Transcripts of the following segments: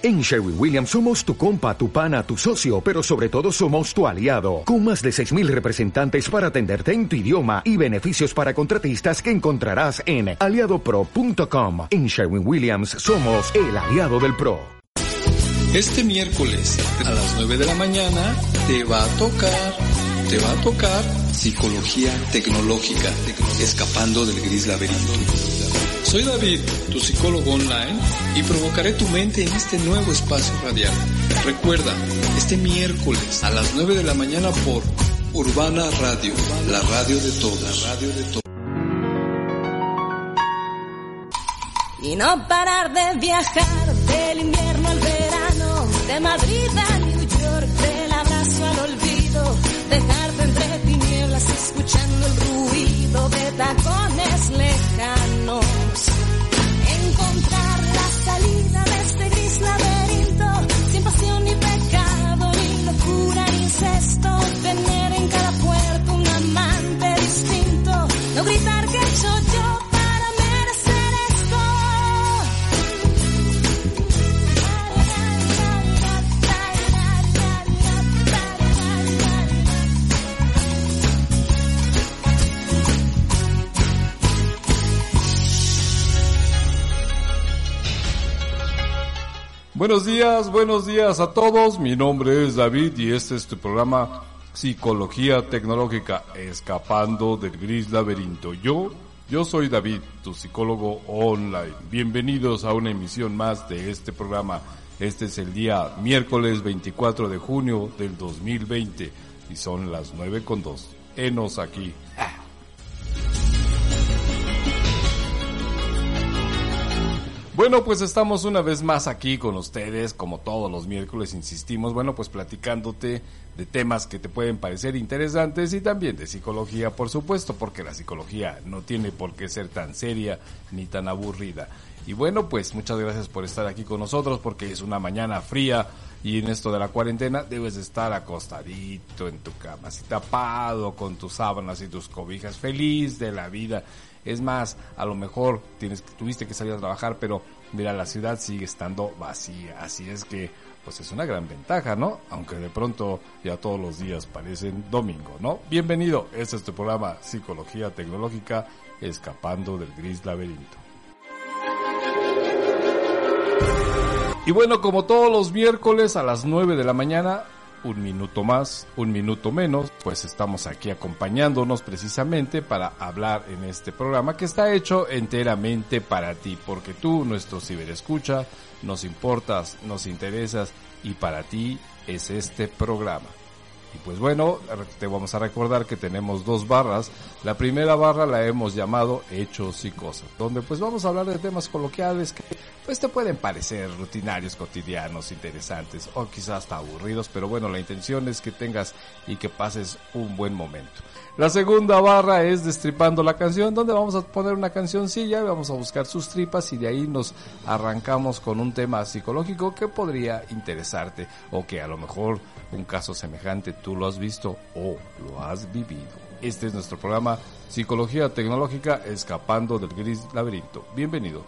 En Sherwin Williams somos tu compa, tu pana, tu socio, pero sobre todo somos tu aliado, con más de 6.000 representantes para atenderte en tu idioma y beneficios para contratistas que encontrarás en aliadopro.com. En Sherwin Williams somos el aliado del PRO. Este miércoles a las 9 de la mañana te va a tocar, te va a tocar psicología tecnológica, escapando del gris laberinto. Soy David, tu psicólogo online, y provocaré tu mente en este nuevo espacio radial. Recuerda, este miércoles a las 9 de la mañana por Urbana Radio, la radio de todas, radio de. Y no parar de viajar del invierno al verano, de Madrid a New York, del abrazo al olvido, dejarte entre escuchando el ruido de tacones lejanos. Buenos días, buenos días a todos. Mi nombre es David y este es tu programa Psicología Tecnológica, escapando del gris laberinto. Yo, yo soy David, tu psicólogo online. Bienvenidos a una emisión más de este programa. Este es el día miércoles 24 de junio del 2020 y son las 9 con 2. Enos aquí. Bueno, pues estamos una vez más aquí con ustedes, como todos los miércoles insistimos, bueno, pues platicándote de temas que te pueden parecer interesantes y también de psicología, por supuesto, porque la psicología no tiene por qué ser tan seria ni tan aburrida. Y bueno, pues muchas gracias por estar aquí con nosotros, porque es una mañana fría y en esto de la cuarentena debes estar acostadito en tu cama, así tapado con tus sábanas y tus cobijas, feliz de la vida. Es más, a lo mejor tienes, tuviste que salir a trabajar, pero mira, la ciudad sigue estando vacía. Así es que, pues es una gran ventaja, ¿no? Aunque de pronto ya todos los días parecen domingo, ¿no? Bienvenido, este es tu programa Psicología Tecnológica, escapando del gris laberinto. Y bueno, como todos los miércoles a las 9 de la mañana, un minuto más, un minuto menos, pues estamos aquí acompañándonos precisamente para hablar en este programa que está hecho enteramente para ti, porque tú, nuestro ciberescucha, nos importas, nos interesas y para ti es este programa. Y pues bueno, te vamos a recordar que tenemos dos barras. La primera barra la hemos llamado Hechos y Cosas, donde pues vamos a hablar de temas coloquiales que pues te pueden parecer rutinarios, cotidianos, interesantes o quizás hasta aburridos, pero bueno, la intención es que tengas y que pases un buen momento. La segunda barra es Destripando la canción, donde vamos a poner una cancioncilla, vamos a buscar sus tripas y de ahí nos arrancamos con un tema psicológico que podría interesarte o que a lo mejor un caso semejante tú lo has visto o lo has vivido. Este es nuestro programa Psicología Tecnológica Escapando del Gris Laberinto. Bienvenido.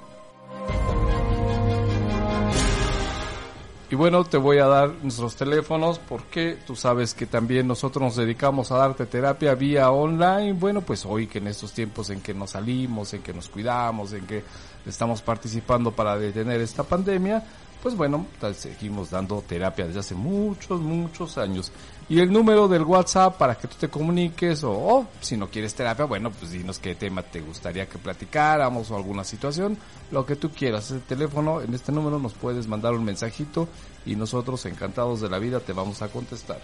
Y bueno, te voy a dar nuestros teléfonos porque tú sabes que también nosotros nos dedicamos a darte terapia vía online. Bueno, pues hoy que en estos tiempos en que nos salimos, en que nos cuidamos, en que estamos participando para detener esta pandemia, pues bueno, seguimos dando terapia desde hace muchos, muchos años. Y el número del WhatsApp para que tú te comuniques o, o, si no quieres terapia, bueno, pues dinos qué tema te gustaría que platicáramos o alguna situación, lo que tú quieras. El teléfono, en este número nos puedes mandar un mensajito y nosotros encantados de la vida te vamos a contestar.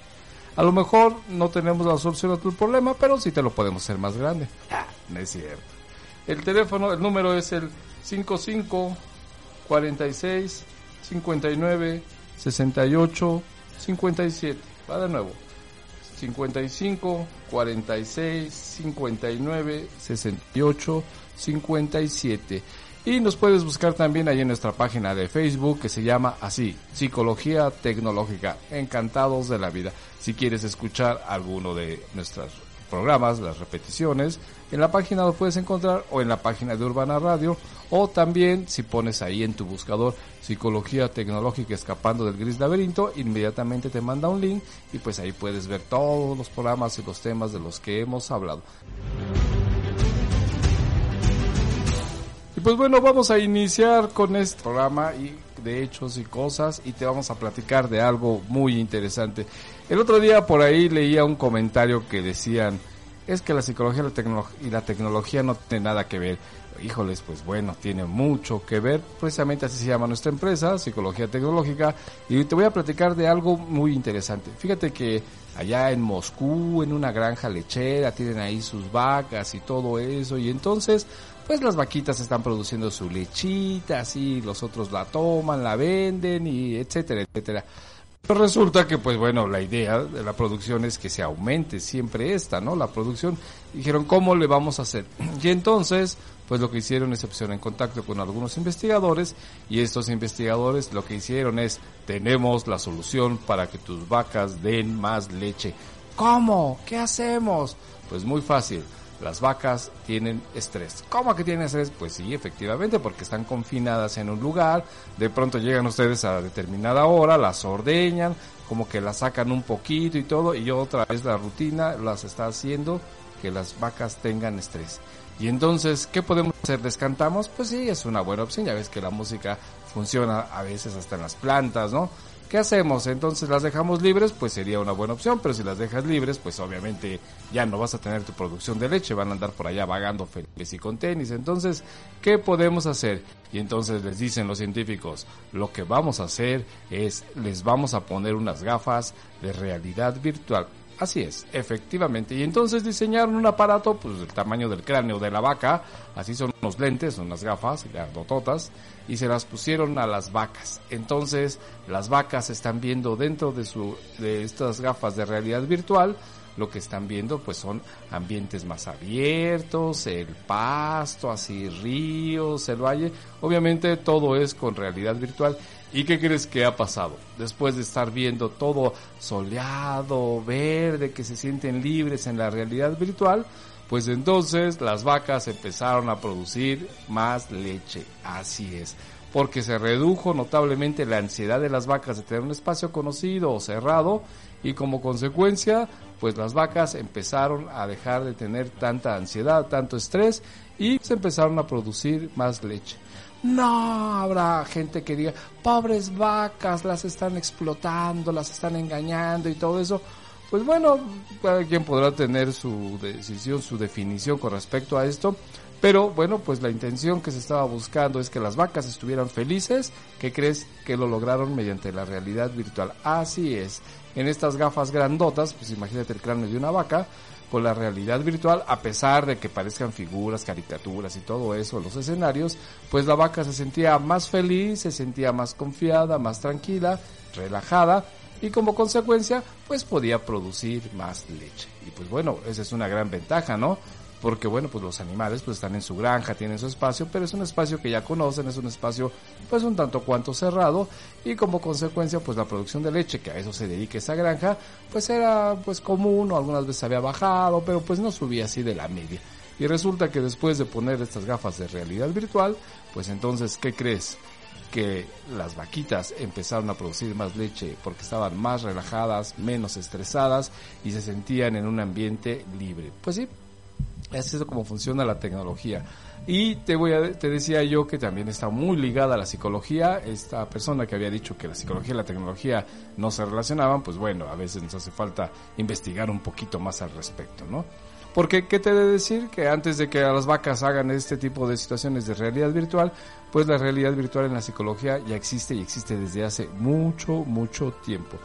A lo mejor no tenemos la solución a tu problema, pero sí te lo podemos hacer más grande. No es cierto. El teléfono, el número es el 55 46 59 68 57. Va de nuevo. 55 46 59 68 57. Y nos puedes buscar también ahí en nuestra página de Facebook que se llama así, Psicología Tecnológica. Encantados de la vida. Si quieres escuchar alguno de nuestros programas, las repeticiones. En la página lo puedes encontrar o en la página de Urbana Radio o también si pones ahí en tu buscador Psicología Tecnológica Escapando del Gris Laberinto, inmediatamente te manda un link y pues ahí puedes ver todos los programas y los temas de los que hemos hablado. Y pues bueno, vamos a iniciar con este programa y de hechos y cosas y te vamos a platicar de algo muy interesante. El otro día por ahí leía un comentario que decían, es que la psicología y la tecnología no tiene nada que ver. Híjoles, pues bueno, tiene mucho que ver. Precisamente así se llama nuestra empresa, Psicología Tecnológica. Y te voy a platicar de algo muy interesante. Fíjate que allá en Moscú, en una granja lechera, tienen ahí sus vacas y todo eso. Y entonces, pues las vaquitas están produciendo su lechita, así los otros la toman, la venden y etcétera, etcétera. Resulta que, pues bueno, la idea de la producción es que se aumente siempre esta, ¿no? La producción. Dijeron, ¿cómo le vamos a hacer? Y entonces, pues lo que hicieron es se pusieron en contacto con algunos investigadores y estos investigadores lo que hicieron es, tenemos la solución para que tus vacas den más leche. ¿Cómo? ¿Qué hacemos? Pues muy fácil las vacas tienen estrés. ¿Cómo que tienen estrés? Pues sí, efectivamente, porque están confinadas en un lugar, de pronto llegan ustedes a determinada hora, las ordeñan, como que las sacan un poquito y todo, y otra vez la rutina las está haciendo que las vacas tengan estrés. Y entonces, ¿qué podemos hacer? ¿Descantamos? Pues sí, es una buena opción, ya ves que la música funciona a veces hasta en las plantas, ¿no? ¿Qué hacemos? Entonces las dejamos libres, pues sería una buena opción, pero si las dejas libres, pues obviamente ya no vas a tener tu producción de leche, van a andar por allá vagando felices y con tenis. Entonces, ¿qué podemos hacer? Y entonces les dicen los científicos, lo que vamos a hacer es, les vamos a poner unas gafas de realidad virtual. Así es, efectivamente. Y entonces diseñaron un aparato, pues del tamaño del cráneo de la vaca, así son unos lentes, unas gafas grandototas, y se las pusieron a las vacas. Entonces, las vacas están viendo dentro de su, de estas gafas de realidad virtual, lo que están viendo pues son ambientes más abiertos, el pasto, así ríos, el valle. Obviamente todo es con realidad virtual ¿Y qué crees que ha pasado? Después de estar viendo todo soleado, verde, que se sienten libres en la realidad virtual, pues entonces las vacas empezaron a producir más leche. Así es. Porque se redujo notablemente la ansiedad de las vacas de tener un espacio conocido o cerrado y como consecuencia, pues las vacas empezaron a dejar de tener tanta ansiedad, tanto estrés y se empezaron a producir más leche. No, habrá gente que diga, pobres vacas, las están explotando, las están engañando y todo eso. Pues bueno, cada quien podrá tener su decisión, su definición con respecto a esto. Pero bueno, pues la intención que se estaba buscando es que las vacas estuvieran felices. ¿Qué crees que lo lograron mediante la realidad virtual? Así es. En estas gafas grandotas, pues imagínate el cráneo de una vaca, con la realidad virtual, a pesar de que parezcan figuras, caricaturas y todo eso, los escenarios, pues la vaca se sentía más feliz, se sentía más confiada, más tranquila, relajada y como consecuencia, pues podía producir más leche. Y pues bueno, esa es una gran ventaja, ¿no? Porque bueno, pues los animales pues están en su granja, tienen su espacio, pero es un espacio que ya conocen, es un espacio pues un tanto cuanto cerrado y como consecuencia pues la producción de leche, que a eso se dedica esa granja, pues era pues común o algunas veces había bajado, pero pues no subía así de la media. Y resulta que después de poner estas gafas de realidad virtual, pues entonces, ¿qué crees? que las vaquitas empezaron a producir más leche porque estaban más relajadas, menos estresadas y se sentían en un ambiente libre. Pues sí, es eso como funciona la tecnología. Y te voy a, te decía yo que también está muy ligada a la psicología. Esta persona que había dicho que la psicología y la tecnología no se relacionaban, pues bueno, a veces nos hace falta investigar un poquito más al respecto, ¿no? Porque, ¿qué te de decir? Que antes de que las vacas hagan este tipo de situaciones de realidad virtual, pues la realidad virtual en la psicología ya existe y existe desde hace mucho, mucho tiempo.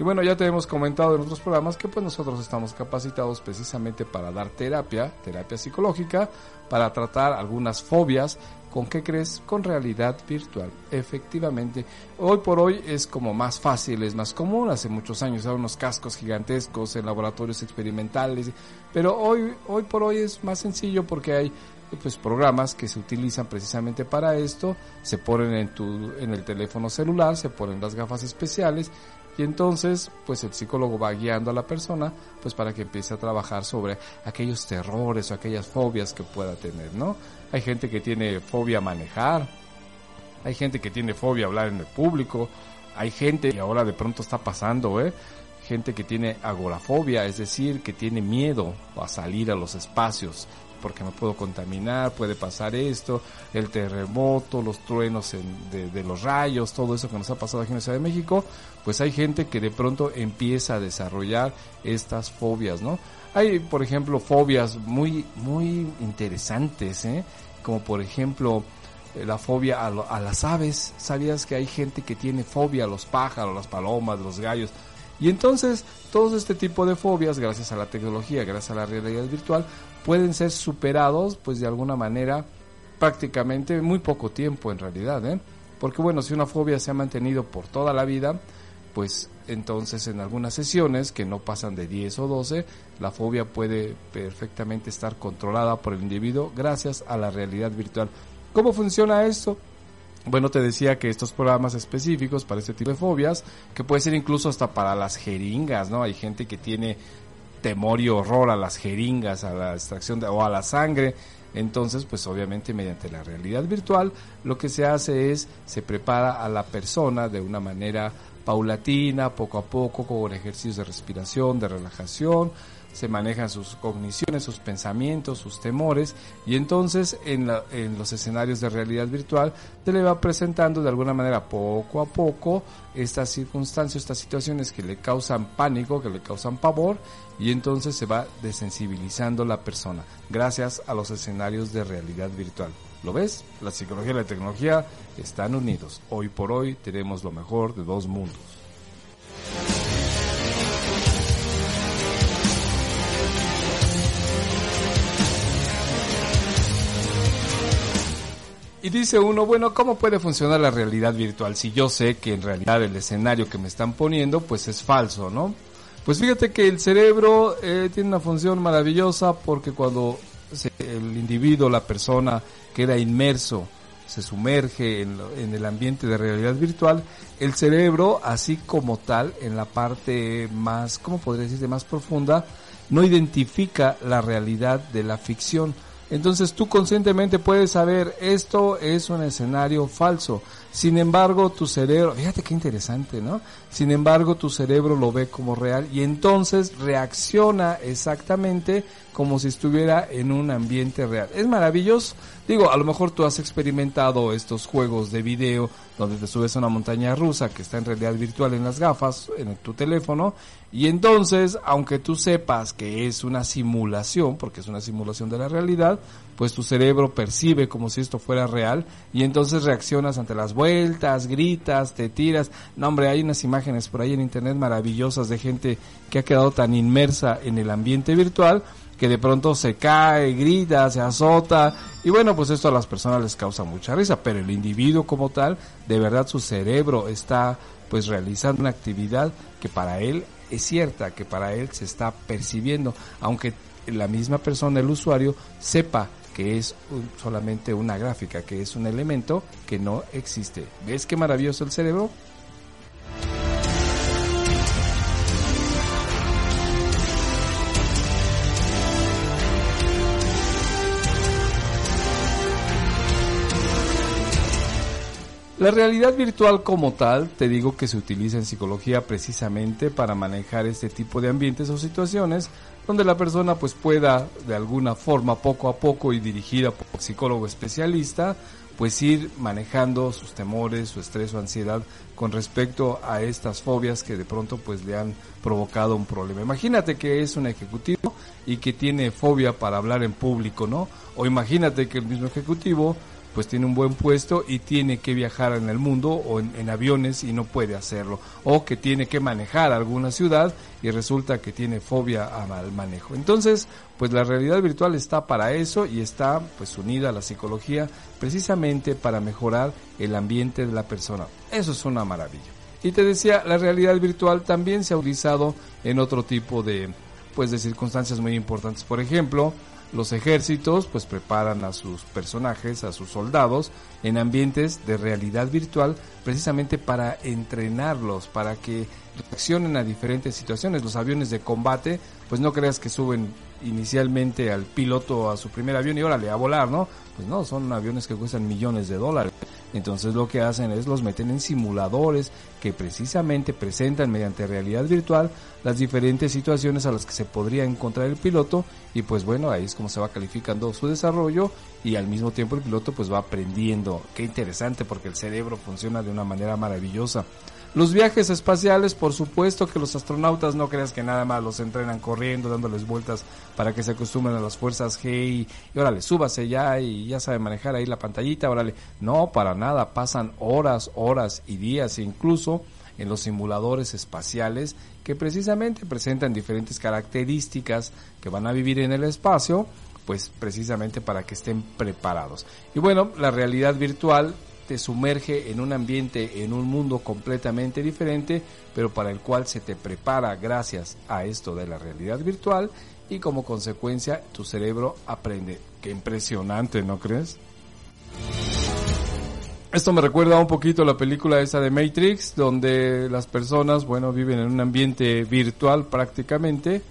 Y bueno, ya te hemos comentado en otros programas que pues nosotros estamos capacitados precisamente para dar terapia, terapia psicológica, para tratar algunas fobias. ¿Con qué crees? Con realidad virtual. Efectivamente, hoy por hoy es como más fácil, es más común. Hace muchos años eran unos cascos gigantescos en laboratorios experimentales, pero hoy, hoy por hoy es más sencillo porque hay pues programas que se utilizan precisamente para esto, se ponen en tu en el teléfono celular, se ponen las gafas especiales y entonces pues el psicólogo va guiando a la persona pues para que empiece a trabajar sobre aquellos terrores o aquellas fobias que pueda tener, ¿no? Hay gente que tiene fobia a manejar, hay gente que tiene fobia a hablar en el público, hay gente, y ahora de pronto está pasando, ¿eh? gente que tiene agorafobia, es decir, que tiene miedo a salir a los espacios porque me puedo contaminar, puede pasar esto, el terremoto, los truenos de, los rayos, todo eso que nos ha pasado aquí en la Ciudad de México, pues hay gente que de pronto empieza a desarrollar estas fobias, ¿no? Hay, por ejemplo, fobias muy, muy interesantes, ¿eh? Como por ejemplo, eh, la fobia a, a las aves. ¿Sabías que hay gente que tiene fobia a los pájaros, las palomas, los gallos? Y entonces, todo este tipo de fobias, gracias a la tecnología, gracias a la realidad virtual, pueden ser superados, pues de alguna manera, prácticamente muy poco tiempo en realidad, ¿eh? Porque bueno, si una fobia se ha mantenido por toda la vida, pues entonces en algunas sesiones que no pasan de 10 o 12, la fobia puede perfectamente estar controlada por el individuo gracias a la realidad virtual. ¿Cómo funciona esto? Bueno, te decía que estos programas específicos para este tipo de fobias, que puede ser incluso hasta para las jeringas, ¿no? Hay gente que tiene temor y horror a las jeringas, a la extracción de, o a la sangre. Entonces, pues obviamente mediante la realidad virtual, lo que se hace es, se prepara a la persona de una manera paulatina, poco a poco, con ejercicios de respiración, de relajación, se manejan sus cogniciones, sus pensamientos, sus temores y entonces en, los escenarios de realidad virtual se le va presentando de alguna manera poco a poco estas circunstancias, estas situaciones que le causan pánico, que le causan pavor y entonces se va desensibilizando la persona gracias a los escenarios de realidad virtual. ¿Lo ves? La psicología y la tecnología están unidos. Hoy por hoy tenemos lo mejor de dos mundos. Y dice uno, bueno, ¿cómo puede funcionar la realidad virtual si yo sé que en realidad el escenario que me están poniendo pues es falso, ¿no? Pues fíjate que el cerebro eh, tiene una función maravillosa porque cuando el individuo, la persona queda inmerso, se sumerge en, en, el ambiente de realidad virtual, el cerebro, así como tal, en la parte más, ¿cómo podría decirse?, más profunda, no identifica la realidad de la ficción entonces tú conscientemente puedes saber, esto es un escenario falso. Sin embargo, tu cerebro, fíjate qué interesante, ¿no? Sin embargo, tu cerebro lo ve como real y entonces reacciona exactamente como si estuviera en un ambiente real. Es maravilloso. Digo, a lo mejor tú has experimentado estos juegos de video donde te subes a una montaña rusa que está en realidad virtual en las gafas, en tu teléfono, y entonces, aunque tú sepas que es una simulación, porque es una simulación de la realidad, pues tu cerebro percibe como si esto fuera real y entonces reaccionas ante las vueltas, gritas, te tiras. No, hombre, hay unas imágenes por ahí en internet maravillosas de gente que ha quedado tan inmersa en el ambiente virtual que de pronto se cae, grita, se azota y bueno, pues esto a las personas les causa mucha risa, pero el individuo como tal, de verdad su cerebro está pues realizando una actividad que para él es cierta, que para él se está percibiendo, aunque la misma persona, el usuario, sepa que es solamente una gráfica, que es un elemento que no existe. ¿Ves qué maravilloso el cerebro? La realidad virtual como tal, te digo que se utiliza en psicología precisamente para manejar este tipo de ambientes o situaciones donde la persona pues pueda de alguna forma poco a poco y dirigida por psicólogo especialista pues ir manejando sus temores, su estrés o ansiedad con respecto a estas fobias que de pronto pues le han provocado un problema. Imagínate que es un ejecutivo y que tiene fobia para hablar en público, ¿no? O imagínate que el mismo ejecutivo pues tiene un buen puesto y tiene que viajar en el mundo o en, aviones y no puede hacerlo. O que tiene que manejar alguna ciudad y resulta que tiene fobia al manejo. Entonces, pues la realidad virtual está para eso y está pues unida a la psicología precisamente para mejorar el ambiente de la persona. Eso es una maravilla. Y te decía, la realidad virtual también se ha utilizado en otro tipo de pues de circunstancias muy importantes. Por ejemplo, los ejércitos pues preparan a sus personajes, a sus soldados en ambientes de realidad virtual precisamente para entrenarlos, para que reaccionen a diferentes situaciones. Los aviones de combate, pues no creas que suben inicialmente al piloto a su primer avión y órale a volar, ¿no? Pues no, son aviones que cuestan millones de dólares. Entonces lo que hacen es los meten en simuladores que precisamente presentan mediante realidad virtual las diferentes situaciones a las que se podría encontrar el piloto y pues bueno, ahí es como se va calificando su desarrollo y al mismo tiempo el piloto pues va aprendiendo. Qué interesante porque el cerebro funciona de una manera maravillosa. Los viajes espaciales, por supuesto que los astronautas no creas que nada más los entrenan corriendo, dándoles vueltas para que se acostumbren a las fuerzas G y, y órale, súbase ya y ya sabe manejar ahí la pantallita, órale. No, para nada, pasan horas, horas y días, incluso en los simuladores espaciales que precisamente presentan diferentes características que van a vivir en el espacio, pues precisamente para que estén preparados. Y bueno, la realidad virtual te sumerge en un ambiente, en un mundo completamente diferente, pero para el cual se te prepara gracias a esto de la realidad virtual y como consecuencia tu cerebro aprende. Qué impresionante, ¿no crees? Esto me recuerda un poquito a la película esa de Matrix, donde las personas, bueno, viven en un ambiente virtual prácticamente,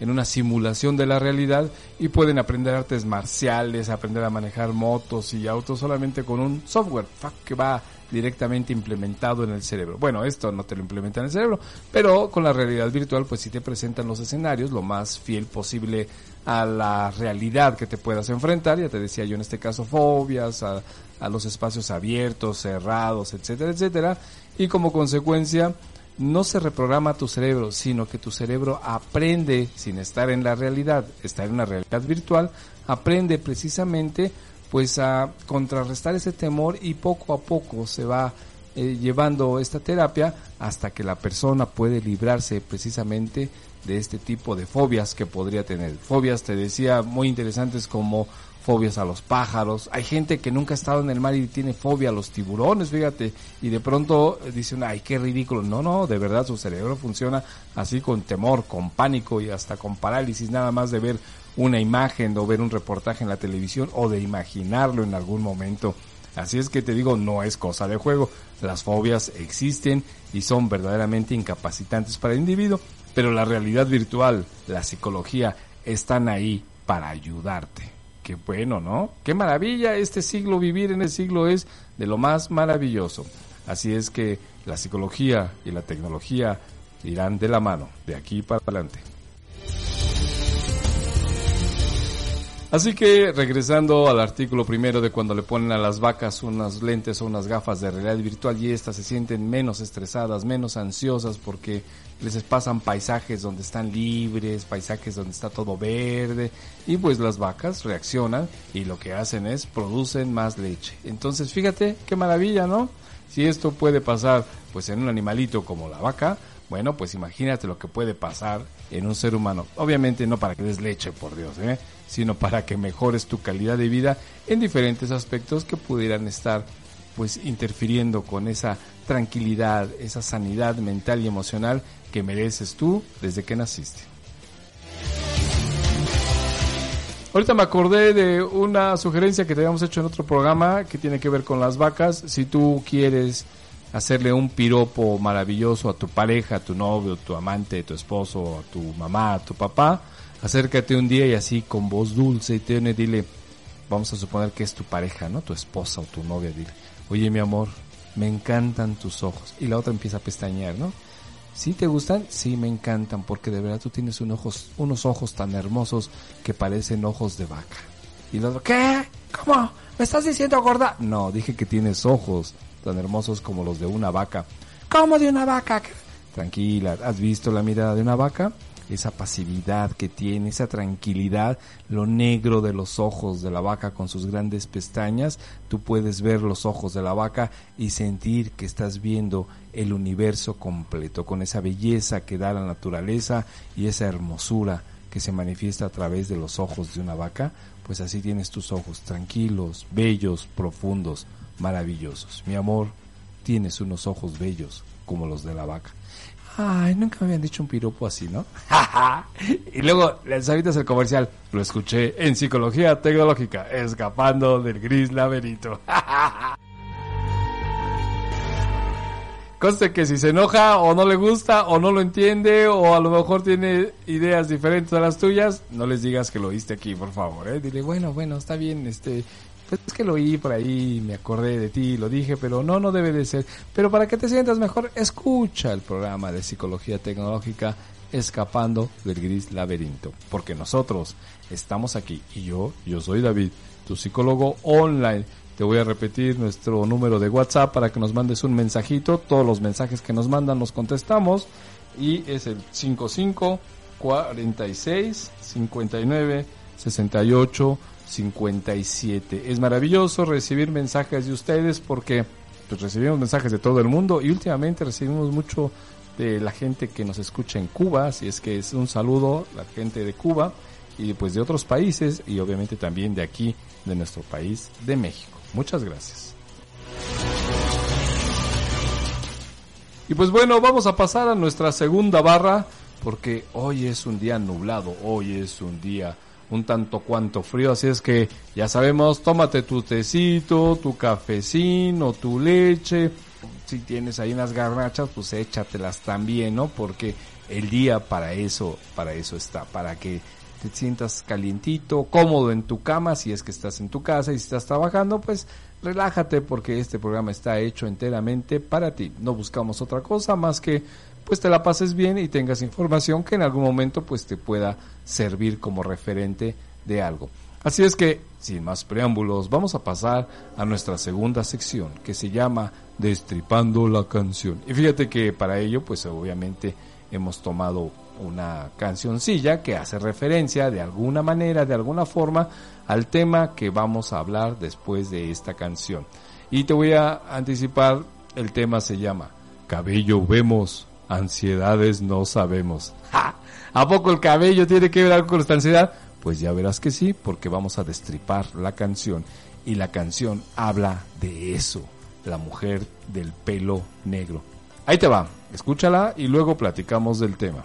en una simulación de la realidad y pueden aprender artes marciales, aprender a manejar motos y autos solamente con un software que va directamente implementado en el cerebro. Bueno, esto no te lo implementa en el cerebro, pero con la realidad virtual pues sí te presentan los escenarios lo más fiel posible a la realidad que te puedas enfrentar, ya te decía yo en este caso fobias, a, a los espacios abiertos, cerrados, etcétera, etcétera, y como consecuencia no se reprograma tu cerebro, sino que tu cerebro aprende, sin estar en la realidad, estar en una realidad virtual, aprende precisamente pues a contrarrestar ese temor y poco a poco se va eh, llevando esta terapia hasta que la persona puede librarse precisamente de este tipo de fobias que podría tener. Fobias, te decía, muy interesantes como fobias a los pájaros. Hay gente que nunca ha estado en el mar y tiene fobia a los tiburones, fíjate, y de pronto dicen, ay, qué ridículo. No, no, de verdad su cerebro funciona así con temor, con pánico y hasta con parálisis, nada más de ver una imagen o ver un reportaje en la televisión o de imaginarlo en algún momento. Así es que te digo, no es cosa de juego. Las fobias existen y son verdaderamente incapacitantes para el individuo, pero la realidad virtual, la psicología, están ahí para ayudarte. Qué bueno, ¿no? Qué maravilla este siglo, vivir en el siglo es de lo más maravilloso. Así es que la psicología y la tecnología irán de la mano, de aquí para adelante. Así que regresando al artículo primero de cuando le ponen a las vacas unas lentes o unas gafas de realidad virtual y estas se sienten menos estresadas, menos ansiosas porque les pasan paisajes donde están libres, paisajes donde está todo verde y pues las vacas reaccionan y lo que hacen es producen más leche. Entonces fíjate qué maravilla, ¿no? Si esto puede pasar pues en un animalito como la vaca, bueno, pues imagínate lo que puede pasar en un ser humano. Obviamente no para que des leche, por Dios, ¿eh? Sino para que mejores tu calidad de vida en diferentes aspectos que pudieran estar pues interfiriendo con esa tranquilidad, esa sanidad mental y emocional que mereces tú desde que naciste. Ahorita me acordé de una sugerencia que te habíamos hecho en otro programa que tiene que ver con las vacas. Si tú quieres hacerle un piropo maravilloso a tu pareja, a tu novio, tu amante, tu esposo, a tu mamá, a tu papá, acércate un día y así con voz dulce y te dile, vamos a suponer que es tu pareja, ¿no? Tu esposa o tu novia, dile, oye mi amor, me encantan tus ojos. Y la otra empieza a pestañear, ¿no? ¿Sí te gustan? Sí, me encantan, porque de verdad tú tienes unos ojos, unos ojos tan hermosos que parecen ojos de vaca. Y la ¿qué? ¿Cómo? ¿Me estás diciendo gorda? No, dije que tienes ojos tan hermosos como los de una vaca. ¿Cómo de una vaca? Tranquila, ¿has visto la mirada de una vaca? Esa pasividad que tiene, esa tranquilidad, lo negro de los ojos de la vaca con sus grandes pestañas, tú puedes ver los ojos de la vaca y sentir que estás viendo el universo completo, con esa belleza que da la naturaleza y esa hermosura que se manifiesta a través de los ojos de una vaca, pues así tienes tus ojos tranquilos, bellos, profundos, maravillosos. Mi amor, tienes unos ojos bellos, como los de la vaca. Ay, nunca me habían dicho un piropo así, ¿no? y luego les avitas el comercial. Lo escuché en Psicología Tecnológica, escapando del gris laberinto. Conste que si se enoja o no le gusta o no lo entiende o a lo mejor tiene ideas diferentes a las tuyas, no les digas que lo oíste aquí, por favor, ¿eh? Dile, bueno, bueno, está bien, este, es que lo oí por ahí, me acordé de ti, lo dije, pero no, no debe de ser. Pero para que te sientas mejor, escucha el programa de psicología tecnológica Escapando del Gris Laberinto, porque nosotros estamos aquí y yo, yo soy David, tu psicólogo online. Te voy a repetir nuestro número de WhatsApp para que nos mandes un mensajito. Todos los mensajes que nos mandan los contestamos y es el 55 46 59 68 57. Es maravilloso recibir mensajes de ustedes porque pues, recibimos mensajes de todo el mundo y últimamente recibimos mucho de la gente que nos escucha en Cuba, así es que es un saludo la gente de Cuba y pues de otros países y obviamente también de aquí, de nuestro país, de México. Muchas gracias. Y pues bueno, vamos a pasar a nuestra segunda barra porque hoy es un día nublado, hoy es un día un tanto cuanto frío, así es que ya sabemos, tómate tu tecito, tu cafecino, tu leche, si tienes ahí unas garnachas, pues échatelas también, ¿no? Porque el día para eso, para eso está, para que te sientas calientito, cómodo en tu cama, si es que estás en tu casa y si estás trabajando, pues relájate porque este programa está hecho enteramente para ti. No buscamos otra cosa más que pues te la pases bien y tengas información que en algún momento pues te pueda servir como referente de algo. Así es que, sin más preámbulos, vamos a pasar a nuestra segunda sección que se llama Destripando la canción. Y fíjate que para ello pues obviamente hemos tomado una cancioncilla que hace referencia de alguna manera, de alguna forma, al tema que vamos a hablar después de esta canción. Y te voy a anticipar, el tema se llama Cabello vemos, ansiedades no sabemos. ¿A poco el cabello tiene que ver algo con esta ansiedad? Pues ya verás que sí, porque vamos a destripar la canción. Y la canción habla de eso, la mujer del pelo negro. Ahí te va, escúchala y luego platicamos del tema.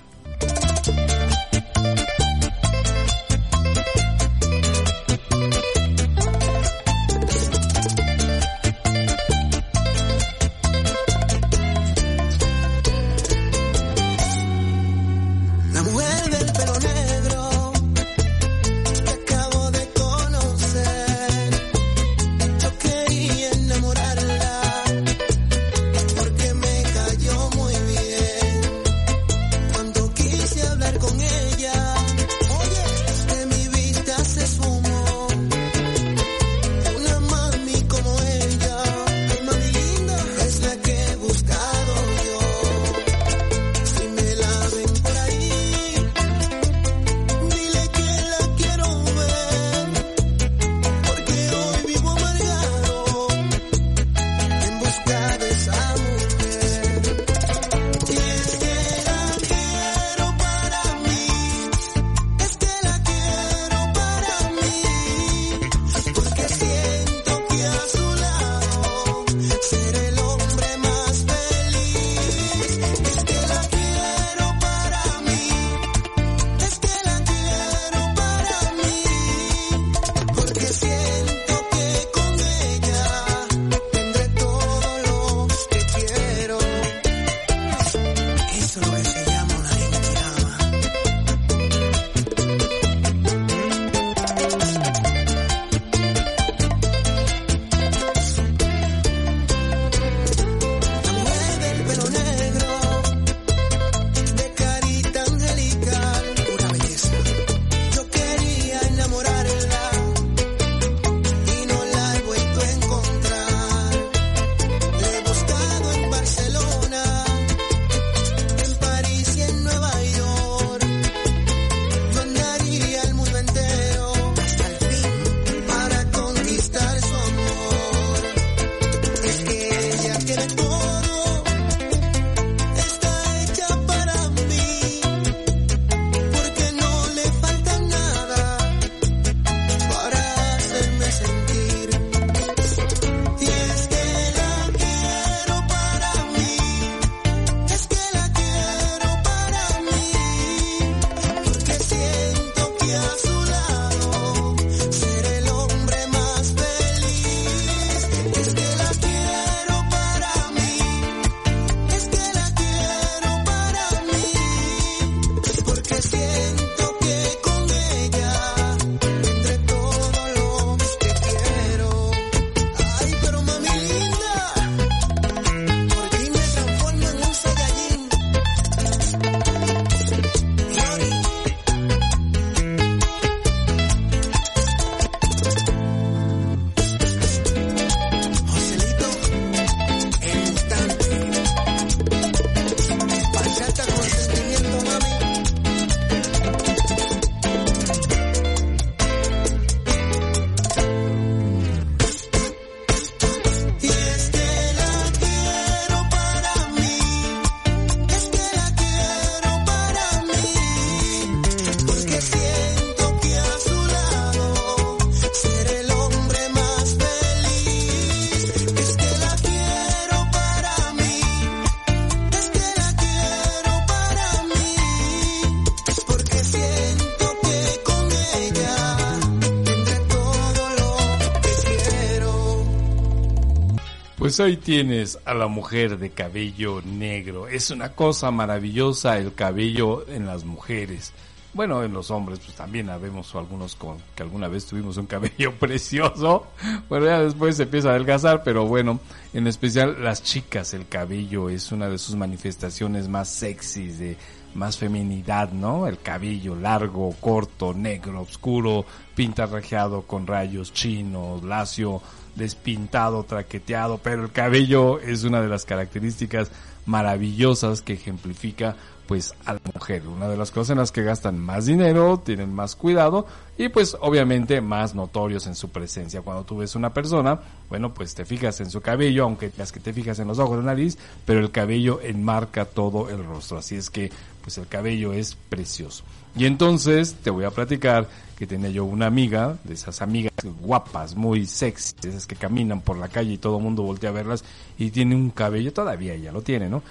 Pues hoy tienes a la mujer de cabello negro. Es una cosa maravillosa el cabello en las mujeres. Bueno, en los hombres, pues también habemos algunos con que alguna vez tuvimos un cabello precioso. Bueno, ya después se empieza a adelgazar, pero bueno, en especial las chicas, el cabello es una de sus manifestaciones más sexys, de más feminidad, ¿no? El cabello largo, corto, negro, oscuro, pintarrajeado con rayos chinos, lacio, despintado, traqueteado, pero el cabello es una de las características maravillosas que ejemplifica pues a la mujer. Una de las cosas en las que gastan más dinero, tienen más cuidado y pues obviamente más notorios en su presencia. Cuando tú ves una persona, bueno, pues te fijas en su cabello, aunque las que te fijas en los ojos, la nariz, pero el cabello enmarca todo el rostro. Así es que pues el cabello es precioso. Y entonces te voy a platicar que tenía yo una amiga, de esas amigas guapas, muy sexy, esas que caminan por la calle y todo el mundo voltea a verlas y tiene un cabello, todavía ella lo tiene, ¿no?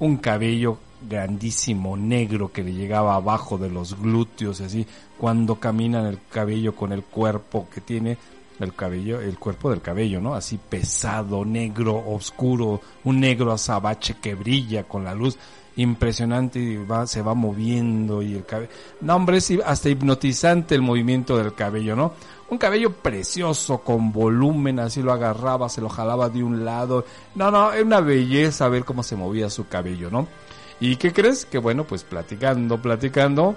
Un cabello grandísimo, negro, que le llegaba abajo de los glúteos, así, cuando caminan el cabello con el cuerpo que tiene, el cabello, el cuerpo del cabello, ¿no? Así pesado, negro, oscuro, un negro azabache que brilla con la luz, impresionante y va, se va moviendo y el cabello, no hombre, es hasta hipnotizante el movimiento del cabello, ¿no? Un cabello precioso, con volumen, así lo agarraba, se lo jalaba de un lado, no, no, es una belleza ver cómo se movía su cabello, ¿no? ¿Y qué crees? Que bueno, pues platicando, platicando,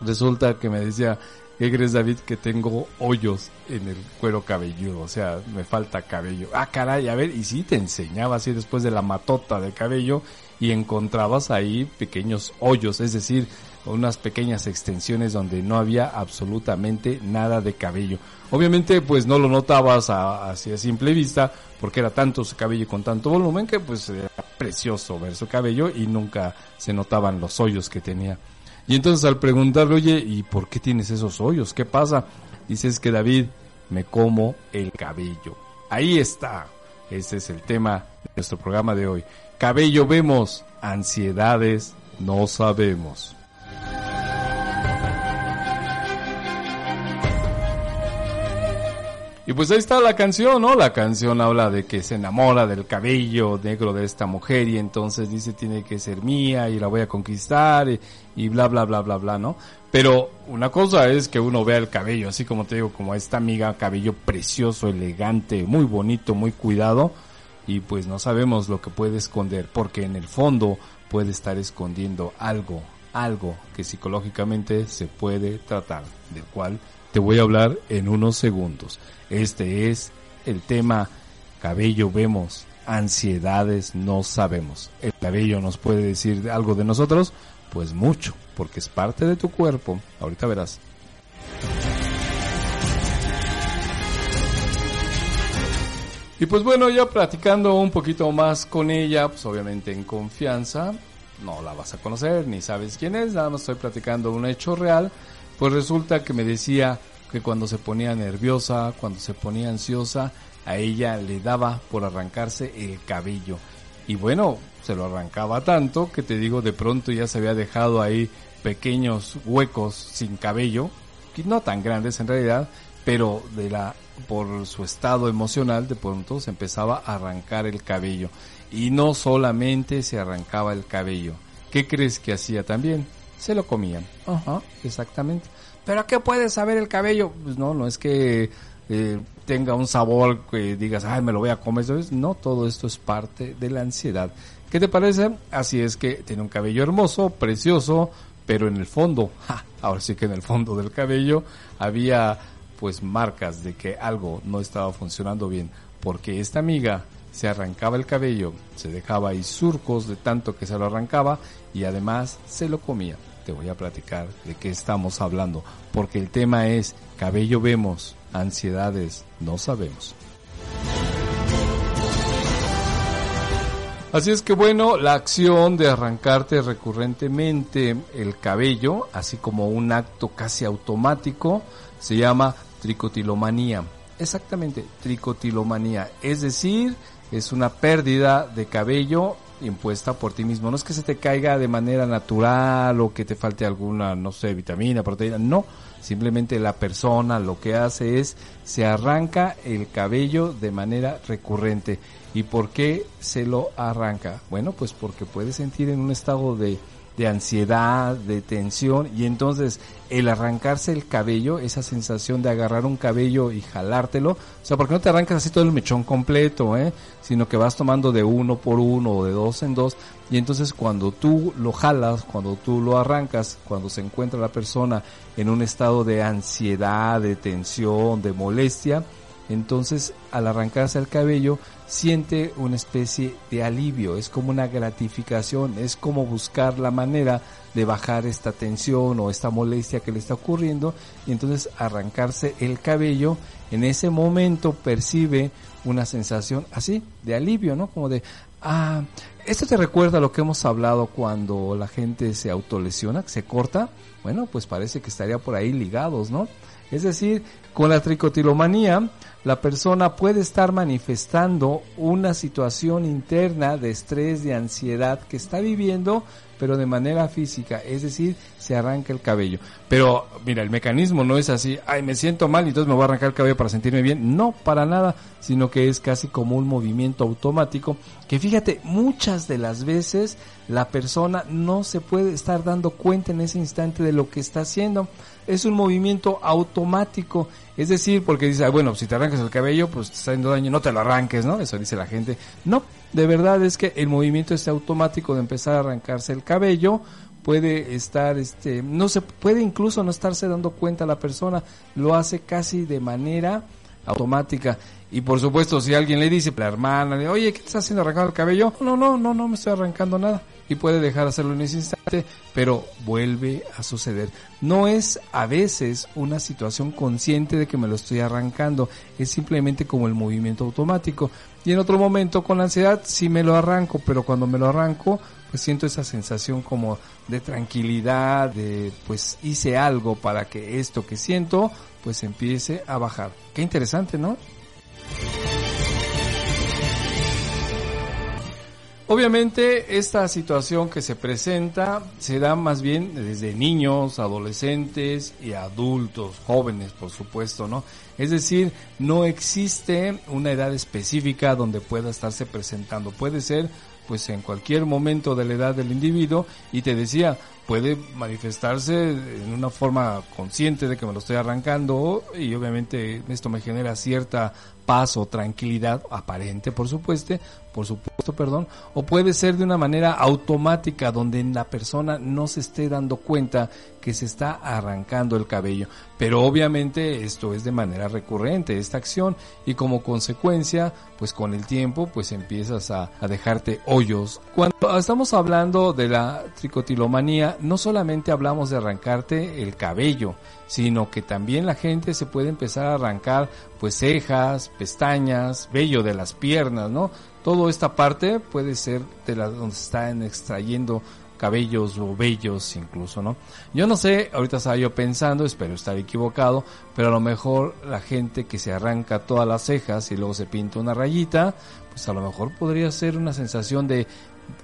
resulta que me decía, ¿qué crees David? Que tengo hoyos en el cuero cabelludo, o sea, me falta cabello. Ah, caray, a ver, y sí te enseñaba así después de la matota de cabello y encontrabas ahí pequeños hoyos, es decir, unas pequeñas extensiones donde no había absolutamente nada de cabello. Obviamente pues no lo notabas así a simple vista porque era tanto su cabello con tanto volumen que pues era precioso ver su cabello y nunca se notaban los hoyos que tenía. Y entonces al preguntarle, oye, ¿y por qué tienes esos hoyos? ¿Qué pasa? Dices que David, me como el cabello. Ahí está. Ese es el tema de nuestro programa de hoy. Cabello vemos, ansiedades no sabemos. Y pues ahí está la canción, ¿no? La canción habla de que se enamora del cabello negro de esta mujer y entonces dice tiene que ser mía y la voy a conquistar y, bla bla bla bla bla, ¿no? Pero una cosa es que uno vea el cabello, así como te digo, como esta amiga, cabello precioso, elegante, muy bonito, muy cuidado y pues no sabemos lo que puede esconder porque en el fondo puede estar escondiendo algo, algo que psicológicamente se puede tratar, del cual te voy a hablar en unos segundos. Este es el tema cabello vemos, ansiedades no sabemos. ¿El cabello nos puede decir algo de nosotros? Pues mucho, porque es parte de tu cuerpo. Ahorita verás. Y pues bueno, ya platicando un poquito más con ella, pues obviamente en confianza, no la vas a conocer, ni sabes quién es, nada más estoy platicando un hecho real, pues resulta que me decía, que cuando se ponía nerviosa, cuando se ponía ansiosa, a ella le daba por arrancarse el cabello. Y bueno, se lo arrancaba tanto que te digo, de pronto ya se había dejado ahí pequeños huecos sin cabello, que no tan grandes en realidad, pero de la por su estado emocional de pronto se empezaba a arrancar el cabello y no solamente se arrancaba el cabello. ¿Qué crees que hacía también? Se lo comían. Ajá, exactamente. ¿Pero qué puede saber el cabello? Pues no, no es que eh, tenga un sabor que digas, ay, me lo voy a comer. No, todo esto es parte de la ansiedad. ¿Qué te parece? Así es que tiene un cabello hermoso, precioso, pero en el fondo, ahora sí que en el fondo del cabello había pues marcas de que algo no estaba funcionando bien, porque esta amiga se arrancaba el cabello, se dejaba ahí surcos de tanto que se lo arrancaba y además se lo comía te voy a platicar de qué estamos hablando, porque el tema es cabello vemos, ansiedades no sabemos. Así es que bueno, la acción de arrancarte recurrentemente el cabello, así como un acto casi automático, se llama tricotilomanía. Exactamente, tricotilomanía. Es decir, es una pérdida de cabello impuesta por ti mismo. No es que se te caiga de manera natural o que te falte alguna, no sé, vitamina, proteína. No, simplemente la persona lo que hace es se arranca el cabello de manera recurrente. ¿Y por qué se lo arranca? Bueno, pues porque puede sentir en un estado de de ansiedad, de tensión, y entonces el arrancarse el cabello, esa sensación de agarrar un cabello y jalártelo, o sea, porque no te arrancas así todo el mechón completo, ¿eh? sino que vas tomando de uno por uno o de dos en dos, y entonces cuando tú lo jalas, cuando tú lo arrancas, cuando se encuentra la persona en un estado de ansiedad, de tensión, de molestia, entonces al arrancarse el cabello siente una especie de alivio, es como una gratificación, es como buscar la manera de bajar esta tensión o esta molestia que le está ocurriendo y entonces arrancarse el cabello, en ese momento percibe una sensación así, de alivio, ¿no? Como de, ah, esto te recuerda lo que hemos hablado cuando la gente se autolesiona, se corta, bueno, pues parece que estaría por ahí ligados, ¿no? Es decir, con la tricotilomanía, la persona puede estar manifestando una situación interna de estrés, de ansiedad que está viviendo, pero de manera física, es decir, se arranca el cabello. Pero mira, el mecanismo no es así, ay, me siento mal y entonces me voy a arrancar el cabello para sentirme bien. No, para nada, sino que es casi como un movimiento automático que fíjate, muchas de las veces la persona no se puede estar dando cuenta en ese instante de lo que está haciendo. Es un movimiento automático es decir, porque dice, bueno, si te arrancas el cabello, pues te está haciendo daño, no te lo arranques, ¿no? Eso dice la gente. No, de verdad es que el movimiento este automático de empezar a arrancarse el cabello puede estar, este, no se puede incluso no estarse dando cuenta la persona, lo hace casi de manera automática. Y por supuesto, si alguien le dice, la hermana, oye, ¿qué te estás haciendo arrancando el cabello? No, no, no, no me estoy arrancando nada y puede dejar de hacerlo en ese instante, pero vuelve a suceder. No es a veces una situación consciente de que me lo estoy arrancando, es simplemente como el movimiento automático. Y en otro momento con la ansiedad sí me lo arranco, pero cuando me lo arranco, pues siento esa sensación como de tranquilidad, de pues hice algo para que esto que siento pues empiece a bajar. Qué interesante, ¿no? Obviamente esta situación que se presenta se da más bien desde niños, adolescentes y adultos, jóvenes por supuesto, ¿no? Es decir, no existe una edad específica donde pueda estarse presentando. Puede ser pues en cualquier momento de la edad del individuo y te decía, puede manifestarse en una forma consciente de que me lo estoy arrancando y obviamente esto me genera cierta paz o tranquilidad aparente, por supuesto, por supuesto, perdón, o puede ser de una manera automática donde la persona no se esté dando cuenta que se está arrancando el cabello. Pero obviamente esto es de manera recurrente, esta acción, y como consecuencia, pues con el tiempo, pues empiezas a, a dejarte hoyos. Cuando estamos hablando de la tricotilomanía, no solamente hablamos de arrancarte el cabello, sino que también la gente se puede empezar a arrancar pues cejas, pestañas, vello de las piernas, ¿no? Toda esta parte puede ser de la donde están extrayendo cabellos o vellos incluso, ¿no? Yo no sé, ahorita estaba yo pensando, espero estar equivocado, pero a lo mejor la gente que se arranca todas las cejas y luego se pinta una rayita, pues a lo mejor podría ser una sensación de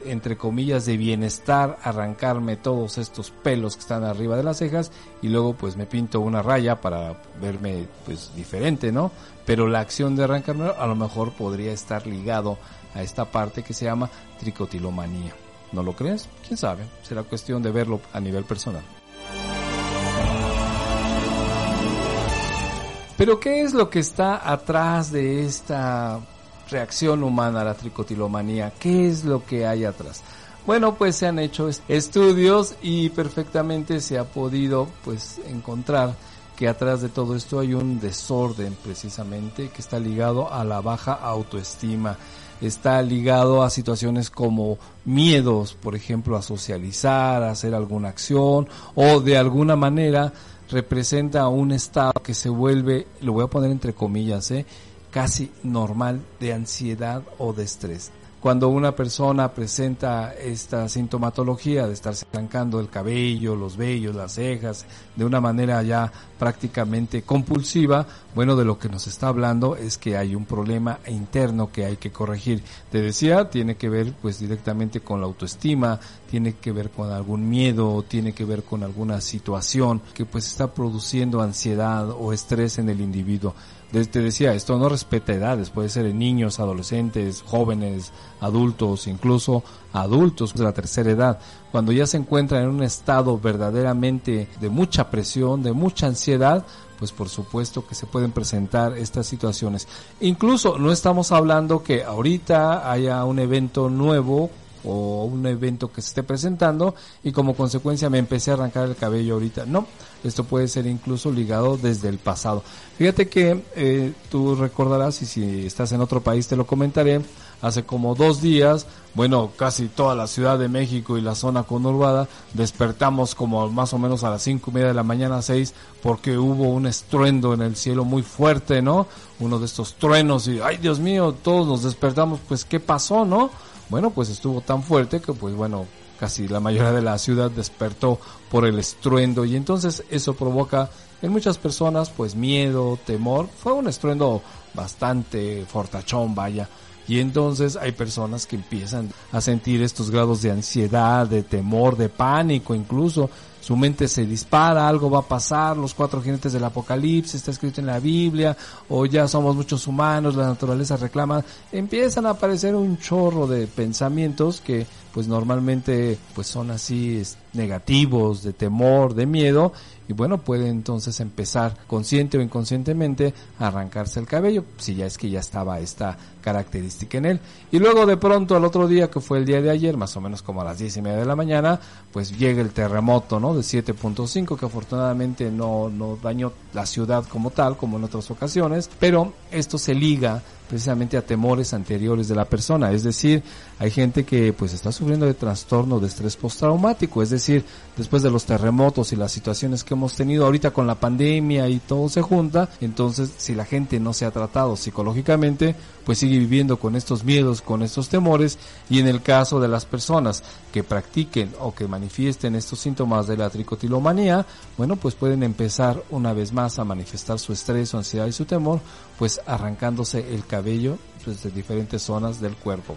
entre comillas de bienestar arrancarme todos estos pelos que están arriba de las cejas y luego pues me pinto una raya para verme pues diferente, ¿no? Pero la acción de arrancarme a lo mejor podría estar ligado a esta parte que se llama tricotilomanía. ¿No lo crees? ¿Quién sabe? Será cuestión de verlo a nivel personal. Pero ¿qué es lo que está atrás de esta reacción humana a la tricotilomanía. ¿Qué es lo que hay atrás? Bueno, pues se han hecho estudios y perfectamente se ha podido pues encontrar que atrás de todo esto hay un desorden precisamente que está ligado a la baja autoestima, está ligado a situaciones como miedos, por ejemplo, a socializar, a hacer alguna acción o de alguna manera representa un estado que se vuelve, lo voy a poner entre comillas, ¿eh? Casi normal de ansiedad o de estrés. cuando una persona presenta esta sintomatología de estarse arrancando el cabello, los vellos, las cejas, de una manera ya prácticamente compulsiva, bueno, de lo que nos está hablando es que hay un problema interno que hay que corregir. Te decía, tiene que ver pues directamente con la autoestima, tiene que ver con algún miedo, tiene que ver con alguna situación que pues está produciendo ansiedad o estrés en el individuo te decía, esto no respeta edades, puede ser en niños, adolescentes, jóvenes, adultos, incluso adultos de la tercera edad, cuando ya se encuentran en un estado verdaderamente de mucha presión, de mucha ansiedad, pues por supuesto que se pueden presentar estas situaciones. Incluso no estamos hablando que ahorita haya un evento nuevo o un evento que se esté presentando y como consecuencia me empecé a arrancar el cabello ahorita. No, esto puede ser incluso ligado desde el pasado. Fíjate que eh, tú recordarás y si estás en otro país te lo comentaré. Hace como dos días, bueno, casi toda la Ciudad de México y la zona conurbada despertamos como más o menos a las cinco y media de la mañana, seis, porque hubo un estruendo en el cielo muy fuerte, ¿no? Uno de estos truenos y, ay Dios mío, todos nos despertamos, pues ¿qué pasó, no? Bueno, pues estuvo tan fuerte que pues bueno, casi la mayoría de la ciudad despertó por el estruendo y entonces eso provoca en muchas personas pues miedo, temor. Fue un estruendo bastante fortachón, vaya. Y entonces hay personas que empiezan a sentir estos grados de ansiedad, de temor, de pánico incluso. Su mente se dispara, algo va a pasar, los cuatro jinetes del apocalipsis está escrito en la Biblia, o ya somos muchos humanos, la naturaleza reclama. Empiezan a aparecer un chorro de pensamientos que pues normalmente pues son así negativos, de temor, de miedo, y bueno, puede entonces empezar consciente o inconscientemente a arrancarse el cabello, si ya es que ya estaba esta característica en él. Y luego de pronto al otro día, que fue el día de ayer, más o menos como a las diez y media de la mañana, pues llega el terremoto, ¿no? De 7.5, que afortunadamente no, no dañó la ciudad como tal, como en otras ocasiones, pero esto se liga precisamente a temores anteriores de la persona. Es decir, hay gente que pues está sufriendo de trastorno de estrés postraumático, es decir, después de los terremotos y las situaciones que hemos tenido ahorita con la pandemia y todo se junta, entonces si la gente no se ha tratado psicológicamente, pues sigue viviendo con estos miedos, con estos temores y en el caso de las personas que practiquen o que manifiesten estos síntomas de la tricotilomanía, bueno, pues pueden empezar una vez más a manifestar su estrés, su ansiedad y su temor, pues arrancándose el cabello desde diferentes zonas del cuerpo.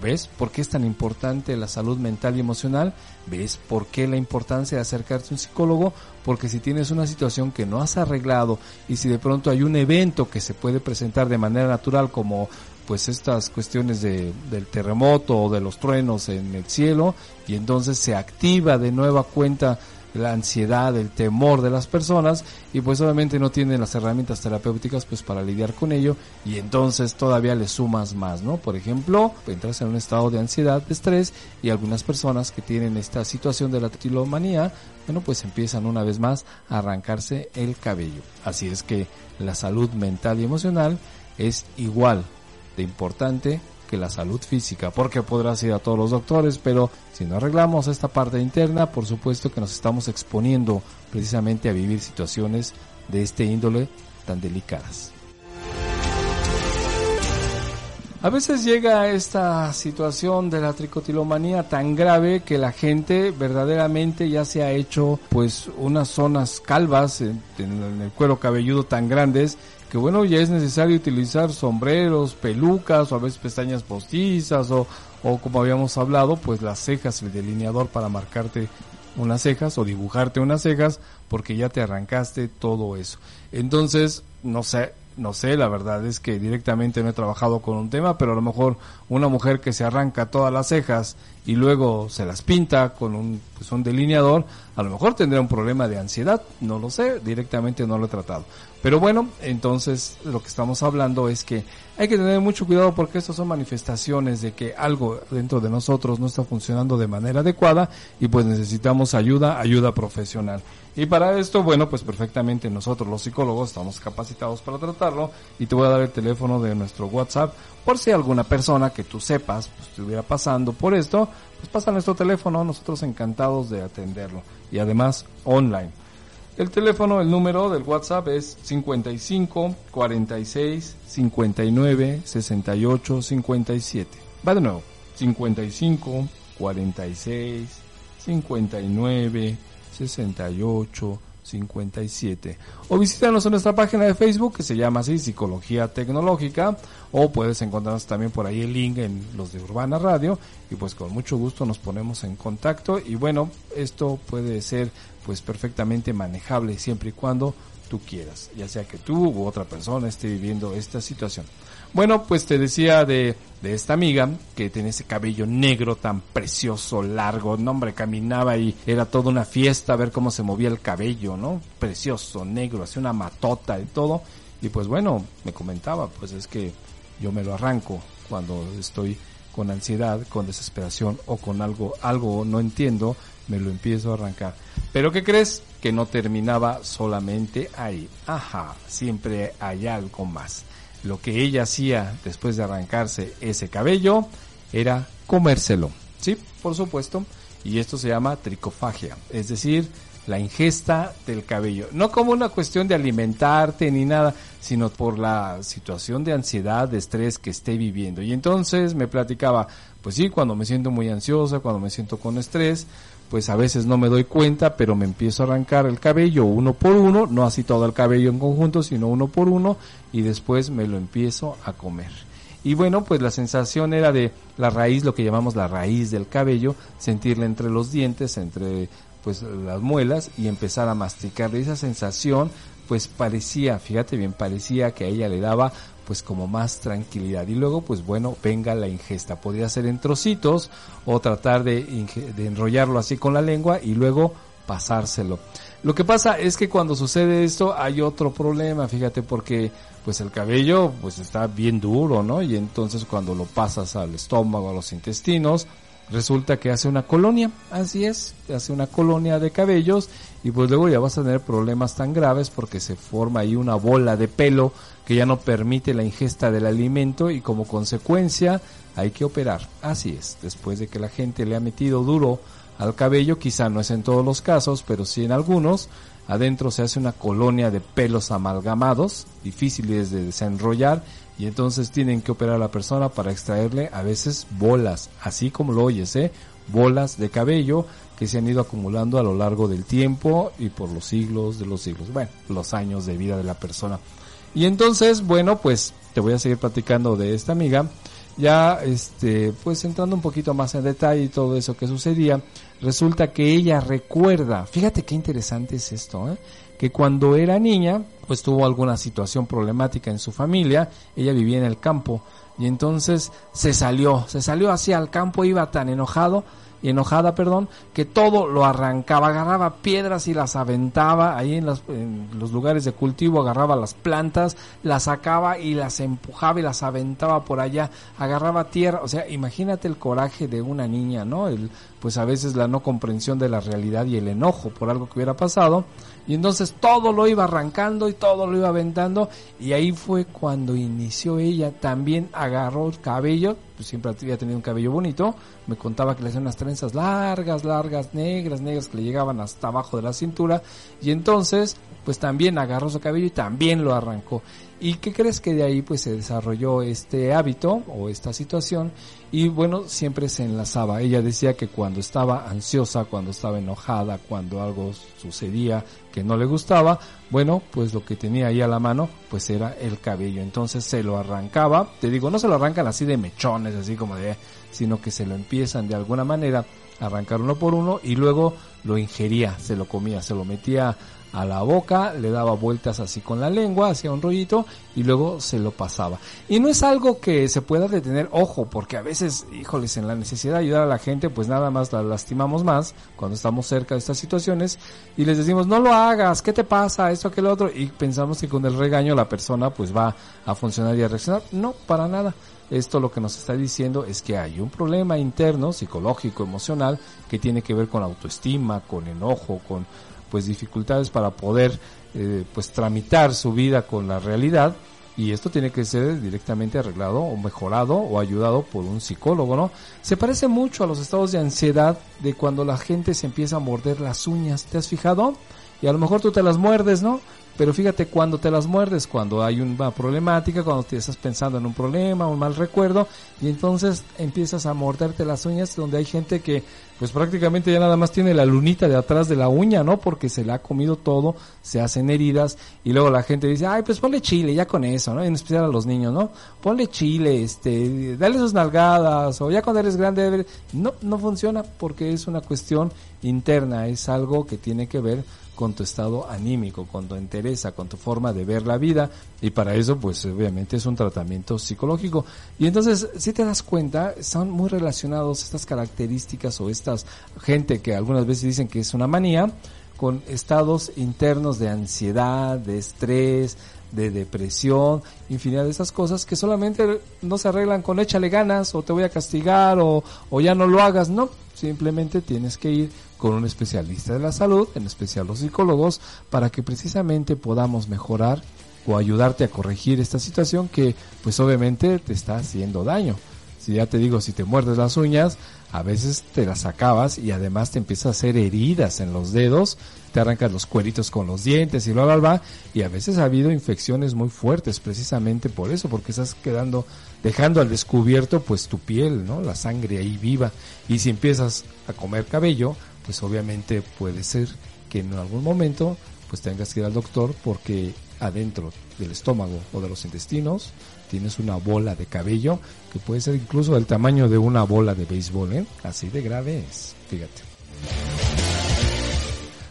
¿Ves por qué es tan importante la salud mental y emocional? ¿Ves por qué la importancia de acercarse a un psicólogo? Porque si tienes una situación que no has arreglado y si de pronto hay un evento que se puede presentar de manera natural como pues estas cuestiones de, del terremoto o de los truenos en el cielo y entonces se activa de nueva cuenta la ansiedad, el temor de las personas y pues obviamente no tienen las herramientas terapéuticas pues para lidiar con ello y entonces todavía le sumas más, ¿no? Por ejemplo, entras en un estado de ansiedad, de estrés y algunas personas que tienen esta situación de la tetilomanía, bueno, pues empiezan una vez más a arrancarse el cabello. Así es que la salud mental y emocional es igual de importante que la salud física, porque podrás ir a todos los doctores, pero si no arreglamos esta parte interna, por supuesto que nos estamos exponiendo precisamente a vivir situaciones de este índole tan delicadas. A veces llega esta situación de la tricotilomanía tan grave que la gente verdaderamente ya se ha hecho pues unas zonas calvas en, en el cuero cabelludo tan grandes que bueno, ya es necesario utilizar sombreros, pelucas o a veces pestañas postizas o, o como habíamos hablado, pues las cejas, el delineador para marcarte unas cejas o dibujarte unas cejas porque ya te arrancaste todo eso. Entonces, no sé, no sé, la verdad es que directamente no he trabajado con un tema, pero a lo mejor una mujer que se arranca todas las cejas y luego se las pinta con un, pues un delineador, a lo mejor tendría un problema de ansiedad, no lo sé, directamente no lo he tratado. Pero bueno, entonces lo que estamos hablando es que hay que tener mucho cuidado porque estas son manifestaciones de que algo dentro de nosotros no está funcionando de manera adecuada y pues necesitamos ayuda, ayuda profesional. Y para esto, bueno, pues perfectamente nosotros los psicólogos estamos capacitados para tratarlo y te voy a dar el teléfono de nuestro WhatsApp por si alguna persona que tú sepas pues, estuviera pasando por esto, pues pasa nuestro teléfono, nosotros encantados de atenderlo y además online. El teléfono, el número del WhatsApp es 55 46 59 68 57. Va de nuevo. 55 46 59 68 57 o visítanos en nuestra página de Facebook que se llama así Psicología Tecnológica. O puedes encontrarnos también por ahí el link en los de Urbana Radio. Y pues con mucho gusto nos ponemos en contacto. Y bueno esto puede ser pues perfectamente manejable siempre y cuando tú quieras ya sea que tú u otra persona esté viviendo esta situación bueno, pues te decía de, de esta amiga que tiene ese cabello negro tan precioso, largo, no hombre, caminaba y era toda una fiesta ver cómo se movía el cabello, ¿no? Precioso, negro, hacía una matota y todo. Y pues bueno, me comentaba, pues es que yo me lo arranco cuando estoy con ansiedad, con desesperación o con algo, algo no entiendo, me lo empiezo a arrancar. Pero ¿qué crees? Que no terminaba solamente ahí. Ajá, siempre hay algo más lo que ella hacía después de arrancarse ese cabello era comérselo. Sí, por supuesto. Y esto se llama tricofagia, es decir, la ingesta del cabello. No como una cuestión de alimentarte ni nada, sino por la situación de ansiedad, de estrés que esté viviendo. Y entonces me platicaba, pues sí, cuando me siento muy ansiosa, cuando me siento con estrés, pues a veces no me doy cuenta, pero me empiezo a arrancar el cabello uno por uno, no así todo el cabello en conjunto, sino uno por uno, y después me lo empiezo a comer. Y bueno, pues la sensación era de la raíz, lo que llamamos la raíz del cabello, sentirla entre los dientes, entre pues las muelas y empezar a masticar. Esa sensación pues parecía, fíjate bien, parecía que a ella le daba pues como más tranquilidad. Y luego, pues bueno, venga la ingesta. Podría ser en trocitos o tratar de, de enrollarlo así con la lengua y luego pasárselo. Lo que pasa es que cuando sucede esto hay otro problema, fíjate, porque pues el cabello pues está bien duro, ¿no? Y entonces cuando lo pasas al estómago, a los intestinos, resulta que hace una colonia, así es, hace una colonia de cabellos y pues luego ya vas a tener problemas tan graves porque se forma ahí una bola de pelo que ya no permite la ingesta del alimento y como consecuencia hay que operar. Así es, después de que la gente le ha metido duro al cabello, quizá no es en todos los casos, pero sí en algunos, adentro se hace una colonia de pelos amalgamados, difíciles de desenrollar y entonces tienen que operar a la persona para extraerle a veces bolas, así como lo oyes, ¿eh? Bolas de cabello que se han ido acumulando a lo largo del tiempo y por los siglos de los siglos, bueno, los años de vida de la persona. Y entonces, bueno, pues te voy a seguir platicando de esta amiga, ya este, pues entrando un poquito más en detalle y todo eso que sucedía, resulta que ella recuerda, fíjate qué interesante es esto, ¿eh? que cuando era niña, pues tuvo alguna situación problemática en su familia, ella vivía en el campo y entonces se salió, se salió hacia el campo, iba tan enojado y enojada, perdón, que todo lo arrancaba, agarraba piedras y las aventaba ahí en, en, los lugares de cultivo, agarraba las plantas, las sacaba y las empujaba y las aventaba por allá, agarraba tierra, o sea, imagínate el coraje de una niña, ¿no? El, pues a veces la no comprensión de la realidad y el enojo por algo que hubiera pasado, y entonces todo lo iba arrancando y todo lo iba aventando, y ahí fue cuando inició ella, también agarró el cabello, pues siempre había tenido un cabello bonito, me contaba que le hacían unas trenzas largas, largas, negras, negras, que le llegaban hasta abajo de la cintura, y entonces, pues también agarró su cabello y también lo arrancó. ¿Y qué crees que de ahí pues se desarrolló este hábito o esta situación? Y bueno, siempre se enlazaba. Ella decía que cuando estaba ansiosa, cuando estaba enojada, cuando algo sucedía que no le gustaba, bueno, pues lo que tenía ahí a la mano pues era el cabello. Entonces se lo arrancaba. Te digo, no se lo arrancan así de mechones, así como de, sino que se lo empiezan de alguna manera arrancar uno por uno y luego lo ingería, se lo comía, se lo metía a la boca, le daba vueltas así con la lengua, hacía un rollito y luego se lo pasaba. Y no es algo que se pueda detener, ojo, porque a veces, híjoles, en la necesidad de ayudar a la gente, pues nada más la lastimamos más cuando estamos cerca de estas situaciones y les decimos, no lo hagas, ¿qué te pasa? Esto, aquel otro, y pensamos que con el regaño la persona pues va a funcionar y a reaccionar. No, para nada. Esto lo que nos está diciendo es que hay un problema interno, psicológico, emocional, que tiene que ver con autoestima, con enojo, con pues dificultades para poder eh, pues tramitar su vida con la realidad y esto tiene que ser directamente arreglado o mejorado o ayudado por un psicólogo, ¿no? Se parece mucho a los estados de ansiedad de cuando la gente se empieza a morder las uñas, ¿te has fijado? Y a lo mejor tú te las muerdes, ¿no? Pero fíjate cuando te las muerdes, cuando hay una problemática, cuando te estás pensando en un problema, un mal recuerdo, y entonces empiezas a morderte las uñas, donde hay gente que pues prácticamente ya nada más tiene la lunita de atrás de la uña, ¿no? Porque se le ha comido todo, se hacen heridas, y luego la gente dice, ay, pues ponle chile, ya con eso, ¿no? En especial a los niños, ¿no? Ponle chile, este, dale sus nalgadas, o ya cuando eres grande, no, no funciona porque es una cuestión interna, es algo que tiene que ver con tu estado anímico, con tu interesa, con tu forma de ver la vida y para eso pues obviamente es un tratamiento psicológico. Y entonces si te das cuenta, son muy relacionados estas características o estas gente que algunas veces dicen que es una manía con estados internos de ansiedad, de estrés, de depresión, infinidad de esas cosas que solamente no se arreglan con échale ganas o te voy a castigar o, o ya no lo hagas, no, simplemente tienes que ir con un especialista de la salud, en especial los psicólogos, para que precisamente podamos mejorar o ayudarte a corregir esta situación que pues obviamente te está haciendo daño. Si ya te digo, si te muerdes las uñas, a veces te las acabas y además te empieza a hacer heridas en los dedos, te arrancas los cueritos con los dientes y bla bla, y a veces ha habido infecciones muy fuertes precisamente por eso, porque estás quedando, dejando al descubierto pues tu piel, ¿no? La sangre ahí viva. Y si empiezas a comer cabello, pues obviamente puede ser que en algún momento pues tengas que ir al doctor porque adentro del estómago o de los intestinos tienes una bola de cabello que puede ser incluso del tamaño de una bola de béisbol, ¿eh? Así de grave es, fíjate.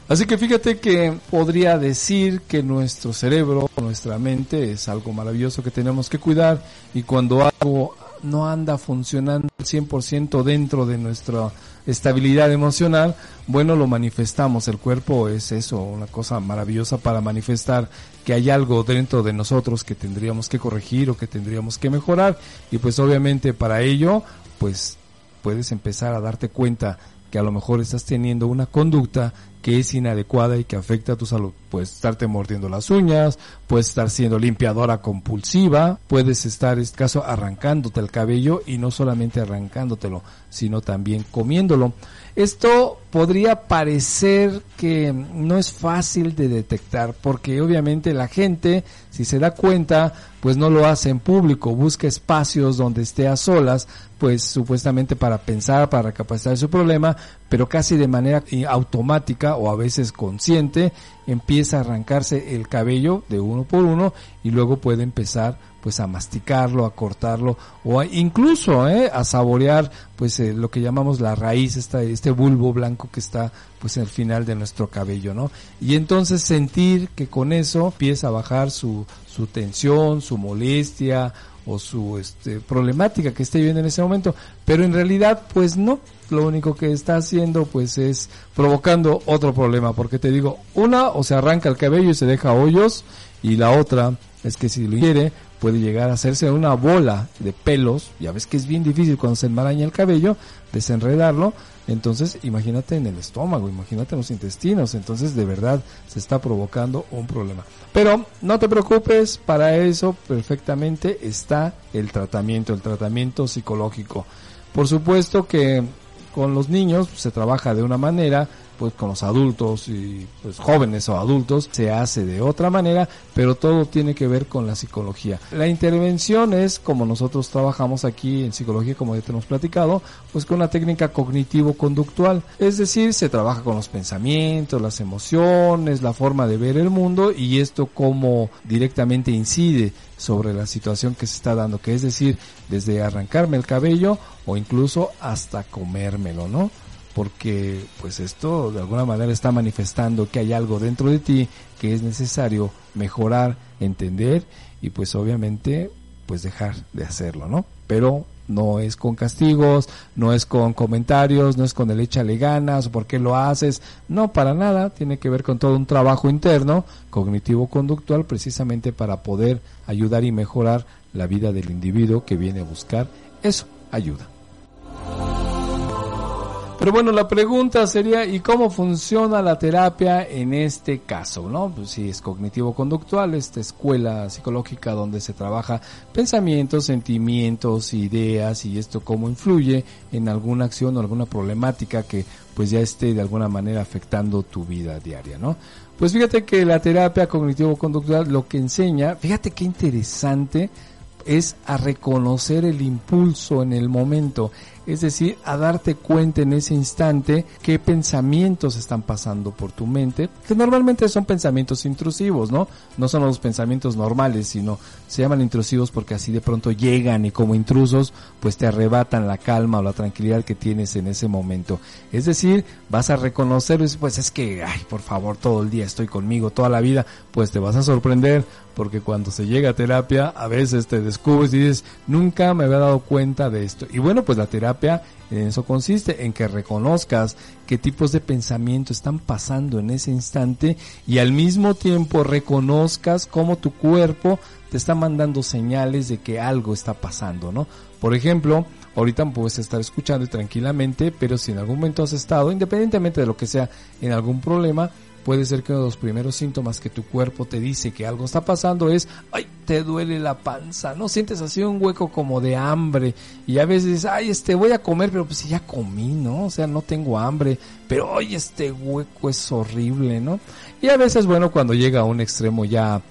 Así que fíjate que podría decir que nuestro cerebro, nuestra mente es algo maravilloso que tenemos que cuidar y cuando algo no anda funcionando al 100% dentro de nuestra estabilidad emocional, bueno, lo manifestamos. El cuerpo es eso, una cosa maravillosa para manifestar que hay algo dentro de nosotros que tendríamos que corregir o que tendríamos que mejorar. Y pues obviamente para ello, pues puedes empezar a darte cuenta que a lo mejor estás teniendo una conducta que es inadecuada y que afecta a tu salud. Puedes estarte mordiendo las uñas, puedes estar siendo limpiadora compulsiva, puedes estar, en este caso, arrancándote el cabello y no solamente arrancándotelo, sino también comiéndolo. Esto podría parecer que no es fácil de detectar porque obviamente la gente, si se da cuenta, pues no lo hace en público, busca espacios donde esté a solas, pues supuestamente para pensar, para recapacitar su problema, pero casi de manera automática o a veces consciente empieza a arrancarse el cabello de uno por uno y luego puede empezar pues a masticarlo, a cortarlo o incluso ¿eh? a saborear pues eh, lo que llamamos la raíz, esta, este bulbo blanco que está pues en el final de nuestro cabello, ¿no? Y entonces sentir que con eso empieza a bajar su, su tensión, su molestia o su este, problemática que esté viviendo en ese momento, pero en realidad pues no, lo único que está haciendo pues es provocando otro problema, porque te digo, una o se arranca el cabello y se deja hoyos y la otra es que si lo quiere puede llegar a hacerse una bola de pelos, ya ves que es bien difícil cuando se enmaraña el cabello, desenredarlo, entonces imagínate en el estómago, imagínate en los intestinos, entonces de verdad se está provocando un problema. Pero no te preocupes, para eso perfectamente está el tratamiento, el tratamiento psicológico. Por supuesto que con los niños se trabaja de una manera, pues con los adultos y pues jóvenes o adultos se hace de otra manera, pero todo tiene que ver con la psicología. La intervención es como nosotros trabajamos aquí en psicología, como ya te hemos platicado, pues con una técnica cognitivo-conductual, es decir, se trabaja con los pensamientos, las emociones, la forma de ver el mundo y esto como directamente incide sobre la situación que se está dando, que es decir, desde arrancarme el cabello o incluso hasta comérmelo, ¿no? Porque pues esto de alguna manera está manifestando que hay algo dentro de ti que es necesario mejorar, entender y pues obviamente pues dejar de hacerlo, ¿no? Pero no es con castigos, no es con comentarios, no es con el échale ganas por qué lo haces, no, para nada, tiene que ver con todo un trabajo interno, cognitivo-conductual, precisamente para poder ayudar y mejorar la vida del individuo que viene a buscar eso, ayuda. Pero bueno, la pregunta sería, ¿y cómo funciona la terapia en este caso? ¿no? Pues si es cognitivo-conductual, esta escuela psicológica donde se trabaja pensamientos, sentimientos, ideas y esto cómo influye en alguna acción o alguna problemática que pues ya esté de alguna manera afectando tu vida diaria, ¿no? Pues fíjate que la terapia cognitivo-conductual lo que enseña, fíjate qué interesante, es a reconocer el impulso en el momento es decir, a darte cuenta en ese instante qué pensamientos están pasando por tu mente, que normalmente son pensamientos intrusivos, ¿no? No son los pensamientos normales, sino se llaman intrusivos porque así de pronto llegan y como intrusos, pues te arrebatan la calma o la tranquilidad que tienes en ese momento. Es decir, vas a reconocer, pues es que, ay, por favor, todo el día estoy conmigo, toda la vida, pues te vas a sorprender porque cuando se llega a terapia, a veces te descubres y dices, nunca me había dado cuenta de esto. Y bueno, pues la en eso consiste, en que reconozcas qué tipos de pensamiento están pasando en ese instante y al mismo tiempo reconozcas cómo tu cuerpo te está mandando señales de que algo está pasando, ¿no? Por ejemplo, ahorita puedes estar escuchando tranquilamente, pero si en algún momento has estado, independientemente de lo que sea, en algún problema, puede ser que uno de los primeros síntomas que tu cuerpo te dice que algo está pasando es, ay, te duele la panza, ¿no? Sientes así un hueco como de hambre y a veces ay, este, voy a comer, pero pues ya comí, ¿no? O sea, no tengo hambre, pero ay, este hueco es horrible, ¿no? Y a veces, bueno, cuando llega a un extremo ya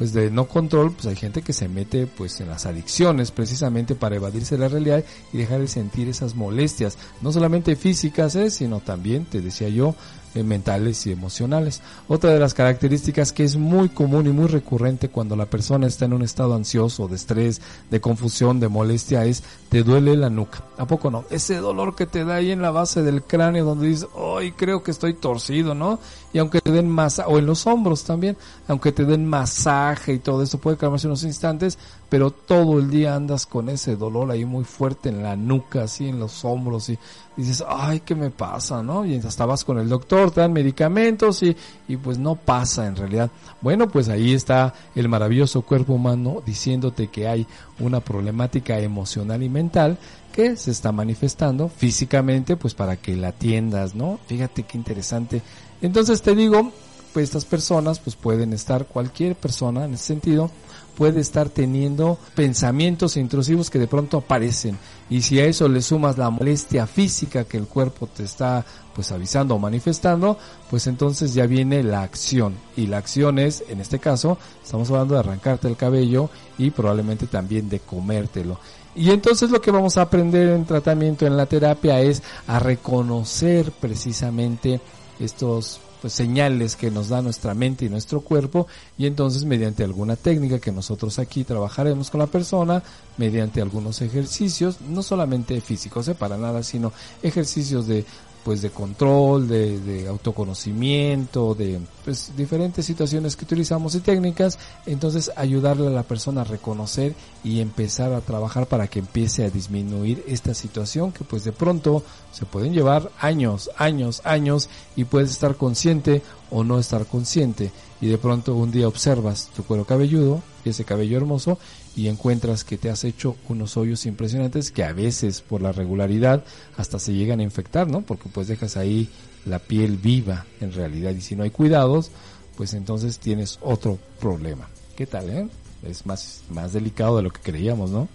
pues de no control, pues hay gente que se mete pues en las adicciones precisamente para evadirse de la realidad y dejar de sentir esas molestias, no solamente físicas, ¿eh? sino también, te decía yo, eh, mentales y emocionales. Otra de las características que es muy común y muy recurrente cuando la persona está en un estado ansioso, de estrés, de confusión, de molestia es te duele la nuca. ¿A poco no? Ese dolor que te da ahí en la base del cráneo donde dices, "Ay, creo que estoy torcido", ¿no? Y aunque te den masaje o en los hombros también, aunque te den masaje y todo eso puede calmarse unos instantes, pero todo el día andas con ese dolor ahí muy fuerte en la nuca, así en los hombros y dices, ay, ¿qué me pasa? ¿no? Y hasta vas con el doctor, te dan medicamentos y, y pues no pasa en realidad. Bueno, pues ahí está el maravilloso cuerpo humano diciéndote que hay una problemática emocional y mental que se está manifestando físicamente, pues para que la atiendas, ¿no? Fíjate qué interesante. Entonces te digo, pues estas personas, pues pueden estar, cualquier persona en ese sentido, puede estar teniendo pensamientos intrusivos que de pronto aparecen. Y si a eso le sumas la molestia física que el cuerpo te está pues avisando o manifestando, pues entonces ya viene la acción. Y la acción es, en este caso, estamos hablando de arrancarte el cabello y probablemente también de comértelo. Y entonces lo que vamos a aprender en tratamiento en la terapia es a reconocer precisamente estos pues señales que nos da nuestra mente y nuestro cuerpo y entonces mediante alguna técnica que nosotros aquí trabajaremos con la persona, mediante algunos ejercicios, no solamente físicos, ¿eh? para nada, sino ejercicios de pues de control, de, autoconocimiento, de pues diferentes situaciones que utilizamos y técnicas, entonces ayudarle a la persona a reconocer y empezar a trabajar para que empiece a disminuir esta situación que pues de pronto se pueden llevar años, años, años y puedes estar consciente o no estar consciente. Y de pronto un día observas tu cuero cabelludo y ese cabello hermoso y encuentras que te has hecho unos hoyos impresionantes que a veces por la regularidad hasta se llegan a infectar, ¿no? Porque pues dejas ahí la piel viva en realidad y si no hay cuidados, pues entonces tienes otro problema. ¿Qué tal, eh? Es más, más delicado de lo que creíamos, ¿no?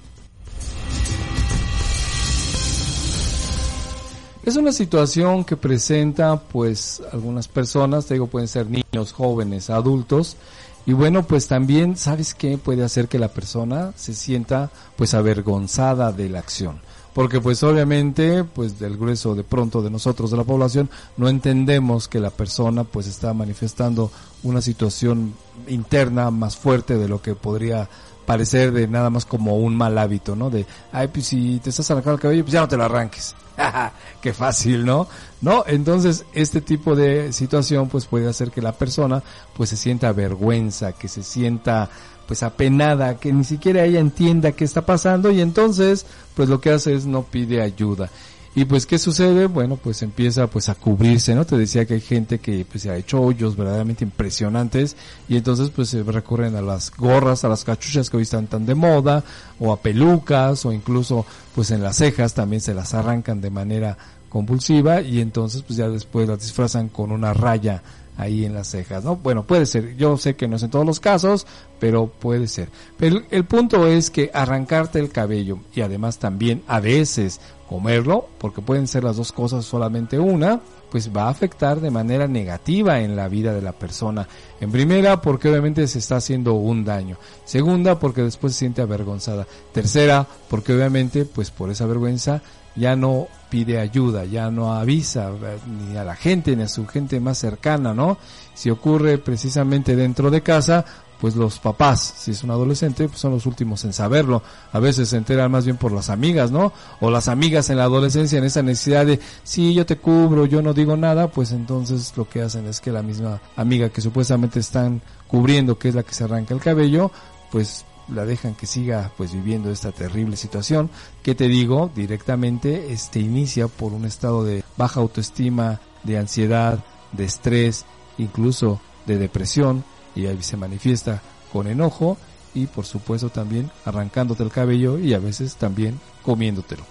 Es una situación que presenta pues algunas personas, te digo, pueden ser niños, jóvenes, adultos, y bueno, pues también, ¿sabes qué? Puede hacer que la persona se sienta pues avergonzada de la acción. Porque pues obviamente, pues del grueso de pronto de nosotros, de la población, no entendemos que la persona pues está manifestando una situación interna más fuerte de lo que podría parecer de nada más como un mal hábito, ¿no? De, ay, pues si te estás arrancando el cabello, pues ya no te lo arranques. Qué fácil, ¿no? No, entonces este tipo de situación pues puede hacer que la persona pues se sienta vergüenza, que se sienta pues apenada, que ni siquiera ella entienda qué está pasando y entonces pues lo que hace es no pide ayuda. Y pues, ¿qué sucede? Bueno, pues empieza pues a cubrirse, ¿no? Te decía que hay gente que pues se ha hecho hoyos verdaderamente impresionantes y entonces pues se recurren a las gorras, a las cachuchas que hoy están tan de moda o a pelucas o incluso pues en las cejas también se las arrancan de manera compulsiva y entonces pues ya después la disfrazan con una raya ahí en las cejas, ¿no? Bueno, puede ser, yo sé que no es en todos los casos, pero puede ser. Pero el punto es que arrancarte el cabello y además también a veces comerlo, porque pueden ser las dos cosas solamente una, pues va a afectar de manera negativa en la vida de la persona. En primera, porque obviamente se está haciendo un daño. Segunda, porque después se siente avergonzada. Tercera, porque obviamente, pues por esa vergüenza ya no pide ayuda, ya no avisa eh, ni a la gente ni a su gente más cercana, ¿no? Si ocurre precisamente dentro de casa, pues los papás, si es un adolescente, pues son los últimos en saberlo. A veces se enteran más bien por las amigas, ¿no? O las amigas en la adolescencia en esa necesidad de, sí, yo te cubro, yo no digo nada, pues entonces lo que hacen es que la misma amiga que supuestamente están cubriendo, que es la que se arranca el cabello, pues la dejan que siga pues viviendo esta terrible situación que te digo directamente este inicia por un estado de baja autoestima, de ansiedad, de estrés, incluso de depresión y ahí se manifiesta con enojo y por supuesto también arrancándote el cabello y a veces también comiéndotelo.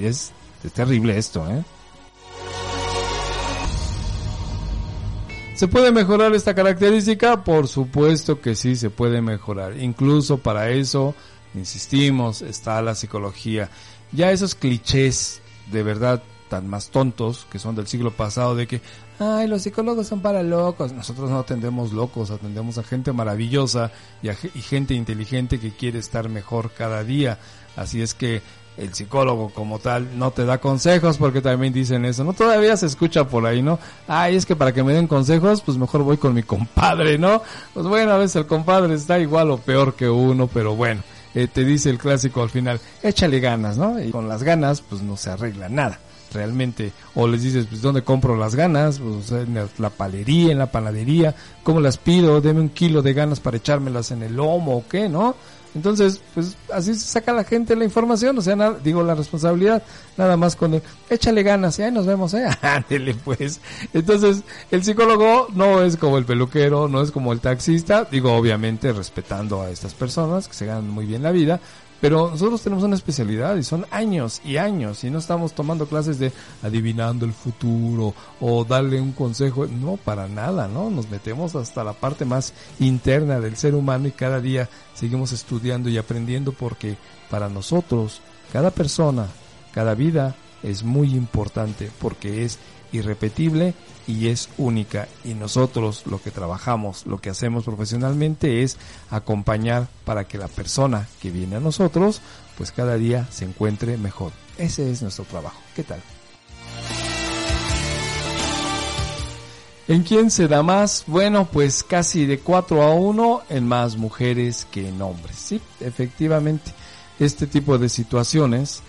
Es, es terrible esto, ¿eh? ¿Se puede mejorar esta característica? Por supuesto que sí se puede mejorar. Incluso para eso, insistimos, está la psicología. Ya esos clichés de verdad tan más tontos que son del siglo pasado de que ay, los psicólogos son para locos. Nosotros no atendemos locos, atendemos a gente maravillosa y, a, gente inteligente que quiere estar mejor cada día. Así es que el psicólogo como tal no te da consejos porque también dicen eso, ¿no? Todavía se escucha por ahí, ¿no? Ay, es que para que me den consejos, pues mejor voy con mi compadre, ¿no? Pues bueno, a veces el compadre está igual o peor que uno, pero bueno, eh, te dice el clásico al final, échale ganas, ¿no? Y con las ganas, pues no se arregla nada realmente. O les dices, pues, ¿dónde compro las ganas? Pues, en la palería, en la panadería. ¿Cómo las pido? Deme un kilo de ganas para echármelas en el lomo o qué, ¿no? Entonces, pues así se saca la gente la información, o sea, digo la responsabilidad, nada más con el, échale ganas y ahí nos vemos, eh, ándele pues. Entonces, el psicólogo no es como el peluquero, no es como el taxista, digo obviamente respetando a estas personas que se ganan muy bien la vida, pero nosotros tenemos una especialidad y son años y años y no estamos tomando clases de adivinando el futuro o darle un consejo, no, para nada, ¿no? Nos metemos hasta la parte más interna del ser humano y cada día seguimos estudiando y aprendiendo porque para nosotros cada persona, cada vida es muy importante porque es irrepetible y es única y nosotros lo que trabajamos, lo que hacemos profesionalmente es acompañar para que la persona que viene a nosotros pues cada día se encuentre mejor. Ese es nuestro trabajo. ¿Qué tal? ¿En quién se da más? Bueno, pues casi de 4 a 1 en más mujeres que en hombres. Sí, efectivamente, este tipo de situaciones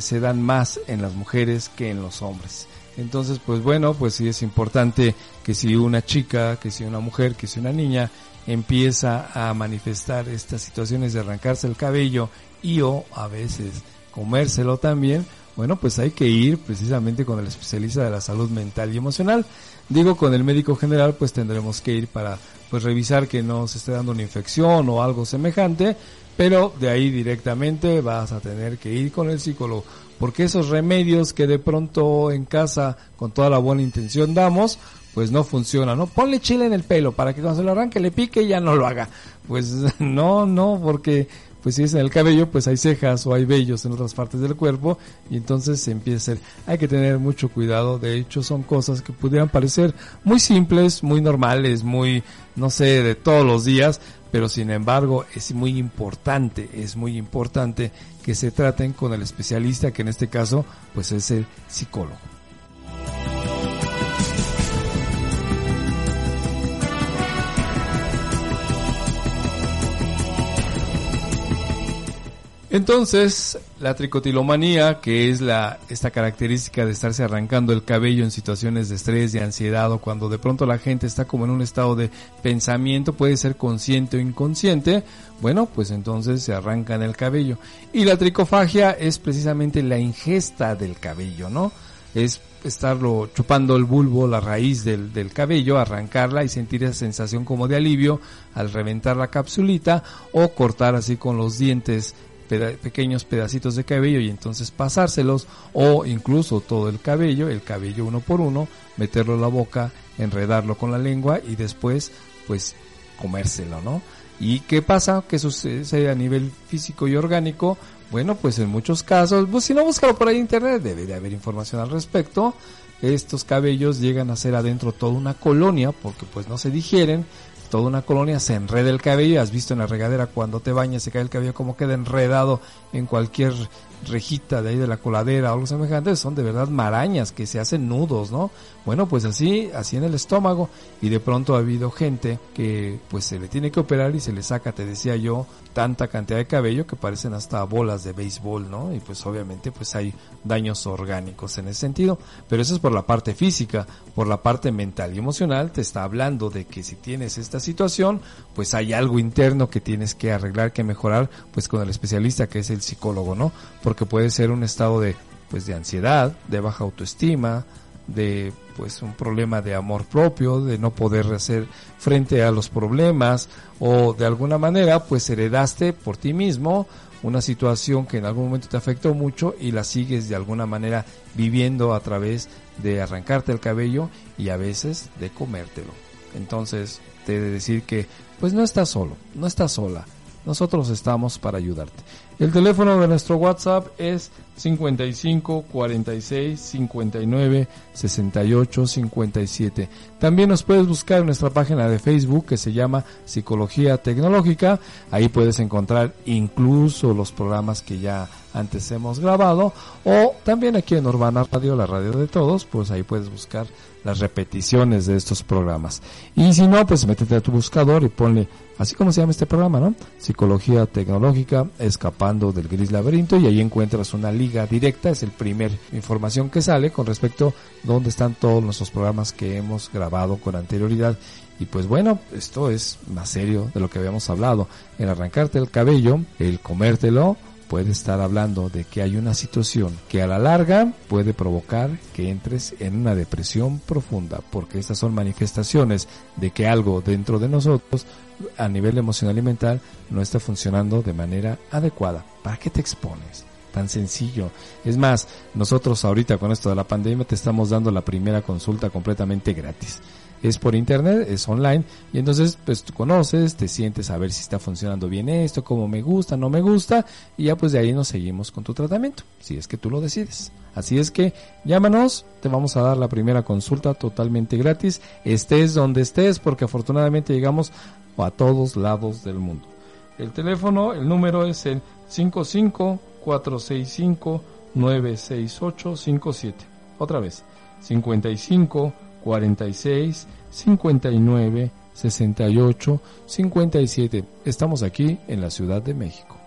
se dan más en las mujeres que en los hombres. Entonces, pues bueno, pues sí es importante que si una chica, que si una mujer, que si una niña empieza a manifestar estas situaciones de arrancarse el cabello y o a veces comérselo también, bueno, pues hay que ir precisamente con el especialista de la salud mental y emocional. Digo, con el médico general, pues tendremos que ir para pues revisar que no se esté dando una infección o algo semejante, pero de ahí directamente vas a tener que ir con el psicólogo porque esos remedios que de pronto en casa con toda la buena intención damos, pues no funcionan, ¿no? Ponle chile en el pelo para que cuando se lo arranque le pique y ya no lo haga. Pues no, no, porque pues si es en el cabello, pues hay cejas o hay vellos en otras partes del cuerpo y entonces se empieza a ser, hay que tener mucho cuidado, de hecho son cosas que pudieran parecer muy simples, muy normales, muy, no sé, de todos los días, pero sin embargo es muy importante, es muy importante que se traten con el especialista, que en este caso pues es el psicólogo. Entonces, la tricotilomanía, que es la, esta característica de estarse arrancando el cabello en situaciones de estrés, de ansiedad o cuando de pronto la gente está como en un estado de pensamiento, puede ser consciente o inconsciente, bueno, pues entonces se arrancan el cabello. Y la tricofagia es precisamente la ingesta del cabello, ¿no? Es estarlo chupando el bulbo, la raíz del, del cabello, arrancarla y sentir esa sensación como de alivio al reventar la capsulita o cortar así con los dientes pequeños pedacitos de cabello y entonces pasárselos o incluso todo el cabello, el cabello uno por uno, meterlo en la boca, enredarlo con la lengua y después pues comérselo, ¿no? ¿Y qué pasa? ¿Qué sucede a nivel físico y orgánico? Bueno, pues en muchos casos, pues si no búscalo por ahí en internet, debe de haber información al respecto. Estos cabellos llegan a ser adentro toda una colonia porque pues no se digieren, toda una colonia se enreda el cabello, has visto en la regadera cuando te bañas se cae el cabello como queda enredado en cualquier rejita de ahí de la coladera o algo semejante, son de verdad marañas que se hacen nudos, ¿no? Bueno, pues así, así en el estómago y de pronto ha habido gente que pues se le tiene que operar y se le saca, te decía yo, tanta cantidad de cabello que parecen hasta bolas de béisbol, ¿no? Y pues obviamente pues hay daños orgánicos en ese sentido, pero eso es por la parte física, por la parte mental y emocional te está hablando de que si tienes esta situación, pues hay algo interno que tienes que arreglar, que mejorar, pues con el especialista que es el psicólogo, ¿no? Porque puede ser un estado de pues de ansiedad, de baja autoestima, de pues un problema de amor propio, de no poder hacer frente a los problemas o de alguna manera pues heredaste por ti mismo una situación que en algún momento te afectó mucho y la sigues de alguna manera viviendo a través de arrancarte el cabello y a veces de comértelo. Entonces, de decir que pues no estás solo, no estás sola. Nosotros estamos para ayudarte. El teléfono de nuestro WhatsApp es 55 46 59 68 57. También nos puedes buscar en nuestra página de Facebook que se llama Psicología Tecnológica. Ahí puedes encontrar incluso los programas que ya antes hemos grabado o también aquí en Urbana Radio, la radio de todos, pues ahí puedes buscar las repeticiones de estos programas. Y si no, pues métete a tu buscador y ponle, así como se llama este programa, ¿no? Psicología Tecnológica, escapando del gris laberinto y ahí encuentras una liga directa, es el primer información que sale con respecto a dónde están todos nuestros programas que hemos grabado con anterioridad. Y pues bueno, esto es más serio de lo que habíamos hablado. El arrancarte el cabello, el comértelo, puede estar hablando de que hay una situación que a la larga puede provocar que entres en una depresión profunda, porque estas son manifestaciones de que algo dentro de nosotros a nivel emocional y mental no está funcionando de manera adecuada. ¿Para qué te expones? Tan sencillo. Es más, nosotros ahorita con esto de la pandemia te estamos dando la primera consulta completamente gratis es por internet, es online, y entonces pues tú conoces, te sientes a ver si está funcionando bien esto, cómo me gusta, no me gusta, y ya pues de ahí nos seguimos con tu tratamiento, si es que tú lo decides. Así es que llámanos, te vamos a dar la primera consulta totalmente gratis, estés donde estés, porque afortunadamente llegamos a todos lados del mundo. El teléfono, el número es el 55 465 96857. Otra vez, 55 46 59 68 57. Estamos aquí en la Ciudad de México.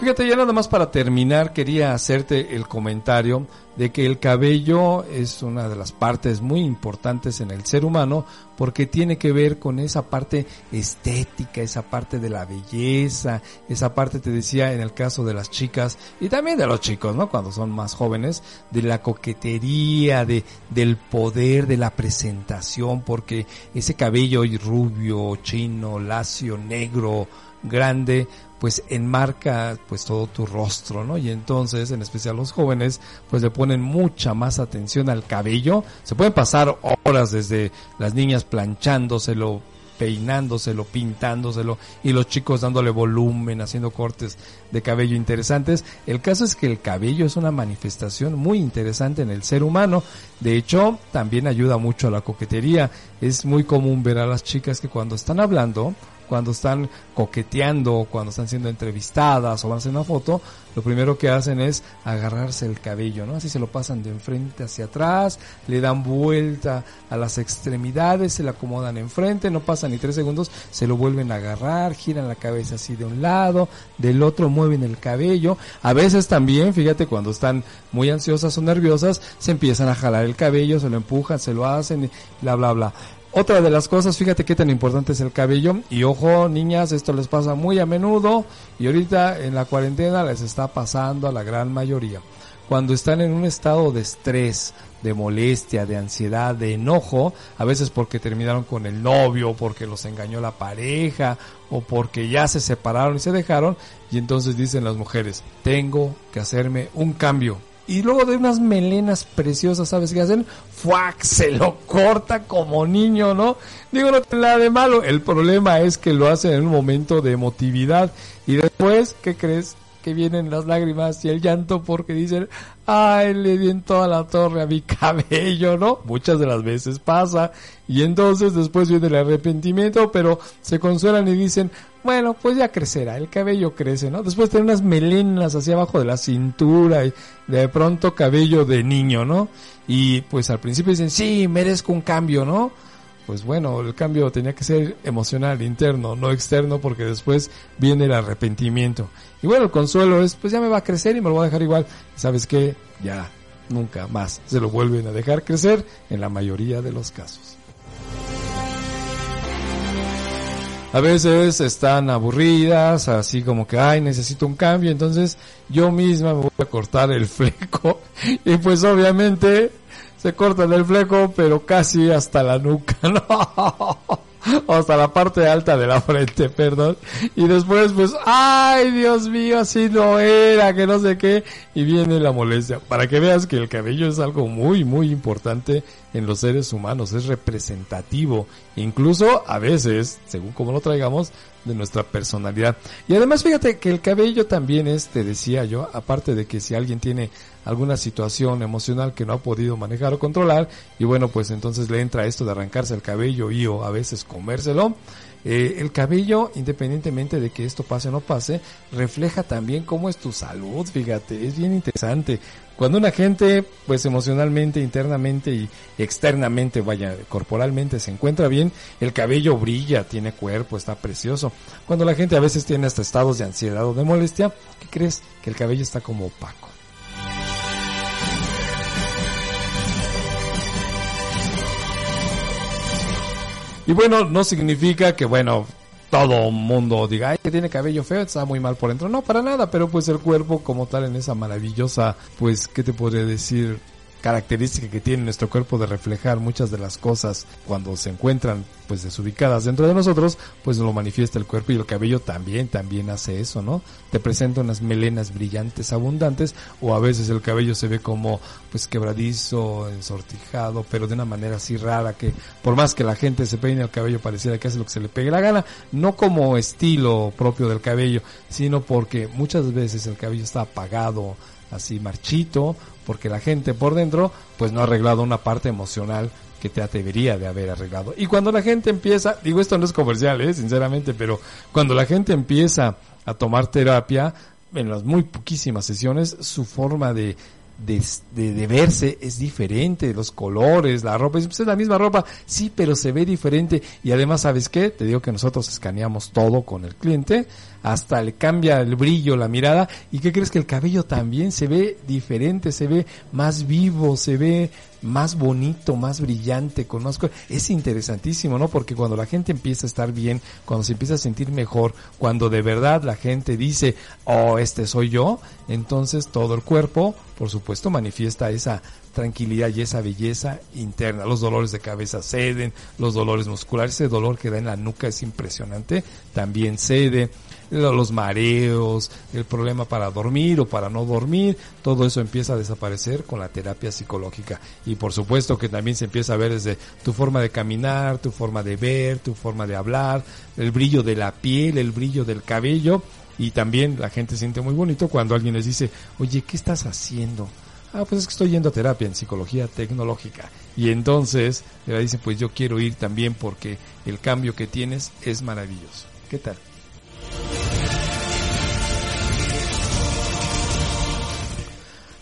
Fíjate, ya nada más para terminar, quería hacerte el comentario de que el cabello es una de las partes muy importantes en el ser humano porque tiene que ver con esa parte estética, esa parte de la belleza, esa parte te decía en el caso de las chicas y también de los chicos, ¿no? Cuando son más jóvenes, de la coquetería, de, del poder, de la presentación, porque ese cabello rubio, chino, lacio, negro, grande, pues enmarca pues todo tu rostro, ¿no? Y entonces, en especial los jóvenes, pues le ponen mucha más atención al cabello. Se pueden pasar horas desde las niñas planchándoselo, peinándoselo, pintándoselo y los chicos dándole volumen, haciendo cortes de cabello interesantes. El caso es que el cabello es una manifestación muy interesante en el ser humano. De hecho, también ayuda mucho a la coquetería. Es muy común ver a las chicas que cuando están hablando cuando están coqueteando, cuando están siendo entrevistadas o van a hacer una foto, lo primero que hacen es agarrarse el cabello, ¿no? Así se lo pasan de enfrente hacia atrás, le dan vuelta a las extremidades, se le acomodan enfrente, no pasan ni tres segundos, se lo vuelven a agarrar, giran la cabeza así de un lado, del otro mueven el cabello. A veces también, fíjate, cuando están muy ansiosas o nerviosas, se empiezan a jalar el cabello, se lo empujan, se lo hacen, bla, bla, bla. Otra de las cosas, fíjate qué tan importante es el cabello. Y ojo, niñas, esto les pasa muy a menudo y ahorita en la cuarentena les está pasando a la gran mayoría. cuando están en un estado de estrés, de molestia, de ansiedad, de enojo, a veces porque terminaron con el novio, porque los engañó la pareja, o porque ya se separaron y se dejaron, y entonces dicen las mujeres, tengo que hacerme un cambio. Y luego de unas melenas preciosas, ¿sabes qué hacen? ¡Fuac! Se lo corta como niño, ¿no? Digo, no tiene nada de malo. El problema es que lo hacen en un momento de emotividad. Y después, ¿qué crees? que vienen las lágrimas y el llanto porque dicen, ay, le di en toda la torre a mi cabello, ¿no? Muchas de las veces pasa. Y entonces después viene el arrepentimiento, pero se consuelan y dicen, bueno, pues ya crecerá, el cabello crece, ¿no? Después tiene unas melenas hacia abajo de la cintura y de pronto cabello de niño, ¿no? Y pues al principio dicen, sí, merezco un cambio, ¿no? pues bueno, el cambio tenía que ser emocional, interno, no externo, porque después viene el arrepentimiento. Y bueno, el consuelo es, pues ya me va a crecer y me lo voy a dejar igual. ¿Sabes qué? Ya, nunca más se lo vuelven a dejar crecer en la mayoría de los casos. A veces están aburridas, así como que, ay, necesito un cambio, entonces yo misma me voy a cortar el fleco. Y pues obviamente se cortan el fleco, pero casi hasta la nuca, ¿no? hasta la parte alta de la frente, perdón. Y después, pues, ay, Dios mío, así no era, que no sé qué. Y viene la molestia. Para que veas que el cabello es algo muy, muy importante en los seres humanos. Es representativo. Incluso, a veces, según como lo traigamos, de nuestra personalidad. Y además, fíjate que el cabello también es, te decía yo, aparte de que si alguien tiene alguna situación emocional que no ha podido manejar o controlar y bueno pues entonces le entra esto de arrancarse el cabello y o a veces comérselo eh, el cabello independientemente de que esto pase o no pase refleja también cómo es tu salud fíjate es bien interesante. Cuando una gente pues emocionalmente internamente y externamente vaya corporalmente se encuentra bien el cabello brilla tiene cuerpo está precioso. Cuando la gente a veces tiene hasta estados de ansiedad o de molestia ¿qué crees? que el cabello está como opaco Y bueno, no significa que, bueno, todo mundo diga, ay, que tiene cabello feo, está muy mal por dentro. No, para nada, pero pues el cuerpo como tal en esa maravillosa, pues, ¿qué te podría decir? Característica que tiene nuestro cuerpo de reflejar muchas de las cosas cuando se encuentran pues desubicadas dentro de nosotros, pues lo manifiesta el cuerpo y el cabello también, también hace eso, ¿no? Te presenta unas melenas brillantes, abundantes, o a veces el cabello se ve como pues quebradizo, ensortijado, pero de una manera así rara que por más que la gente se peine el cabello pareciera que hace lo que se le pegue la gana, no como estilo propio del cabello, sino porque muchas veces el cabello está apagado, así marchito, porque la gente por dentro pues no ha arreglado una parte emocional que te debería de haber arreglado. Y cuando la gente empieza, digo esto no es comercial, ¿eh? sinceramente, pero cuando la gente empieza a tomar terapia, en las muy poquísimas sesiones, su forma de, de, de, verse es diferente, los colores, la ropa, es la misma ropa, sí, pero se ve diferente y además, ¿sabes qué? Te digo que nosotros escaneamos todo con el cliente, hasta le cambia el brillo, la mirada y ¿qué crees que el cabello también se ve diferente, se ve más vivo, se ve más bonito, más brillante, con más es interesantísimo, ¿no? Porque cuando la gente empieza a estar bien, cuando se empieza a sentir mejor, cuando de verdad la gente dice, "Oh, este soy yo", entonces todo el cuerpo, por supuesto, manifiesta esa tranquilidad y esa belleza interna. Los dolores de cabeza ceden, los dolores musculares, ese dolor que da en la nuca es impresionante, también cede los mareos, el problema para dormir o para no dormir, todo eso empieza a desaparecer con la terapia psicológica. Y por supuesto que también se empieza a ver desde tu forma de caminar, tu forma de ver, tu forma de hablar, el brillo de la piel, el brillo del cabello. Y también la gente siente muy bonito cuando alguien les dice, oye, ¿qué estás haciendo? Ah, pues es que estoy yendo a terapia en psicología tecnológica. Y entonces le dicen, pues yo quiero ir también porque el cambio que tienes es maravilloso. ¿Qué tal?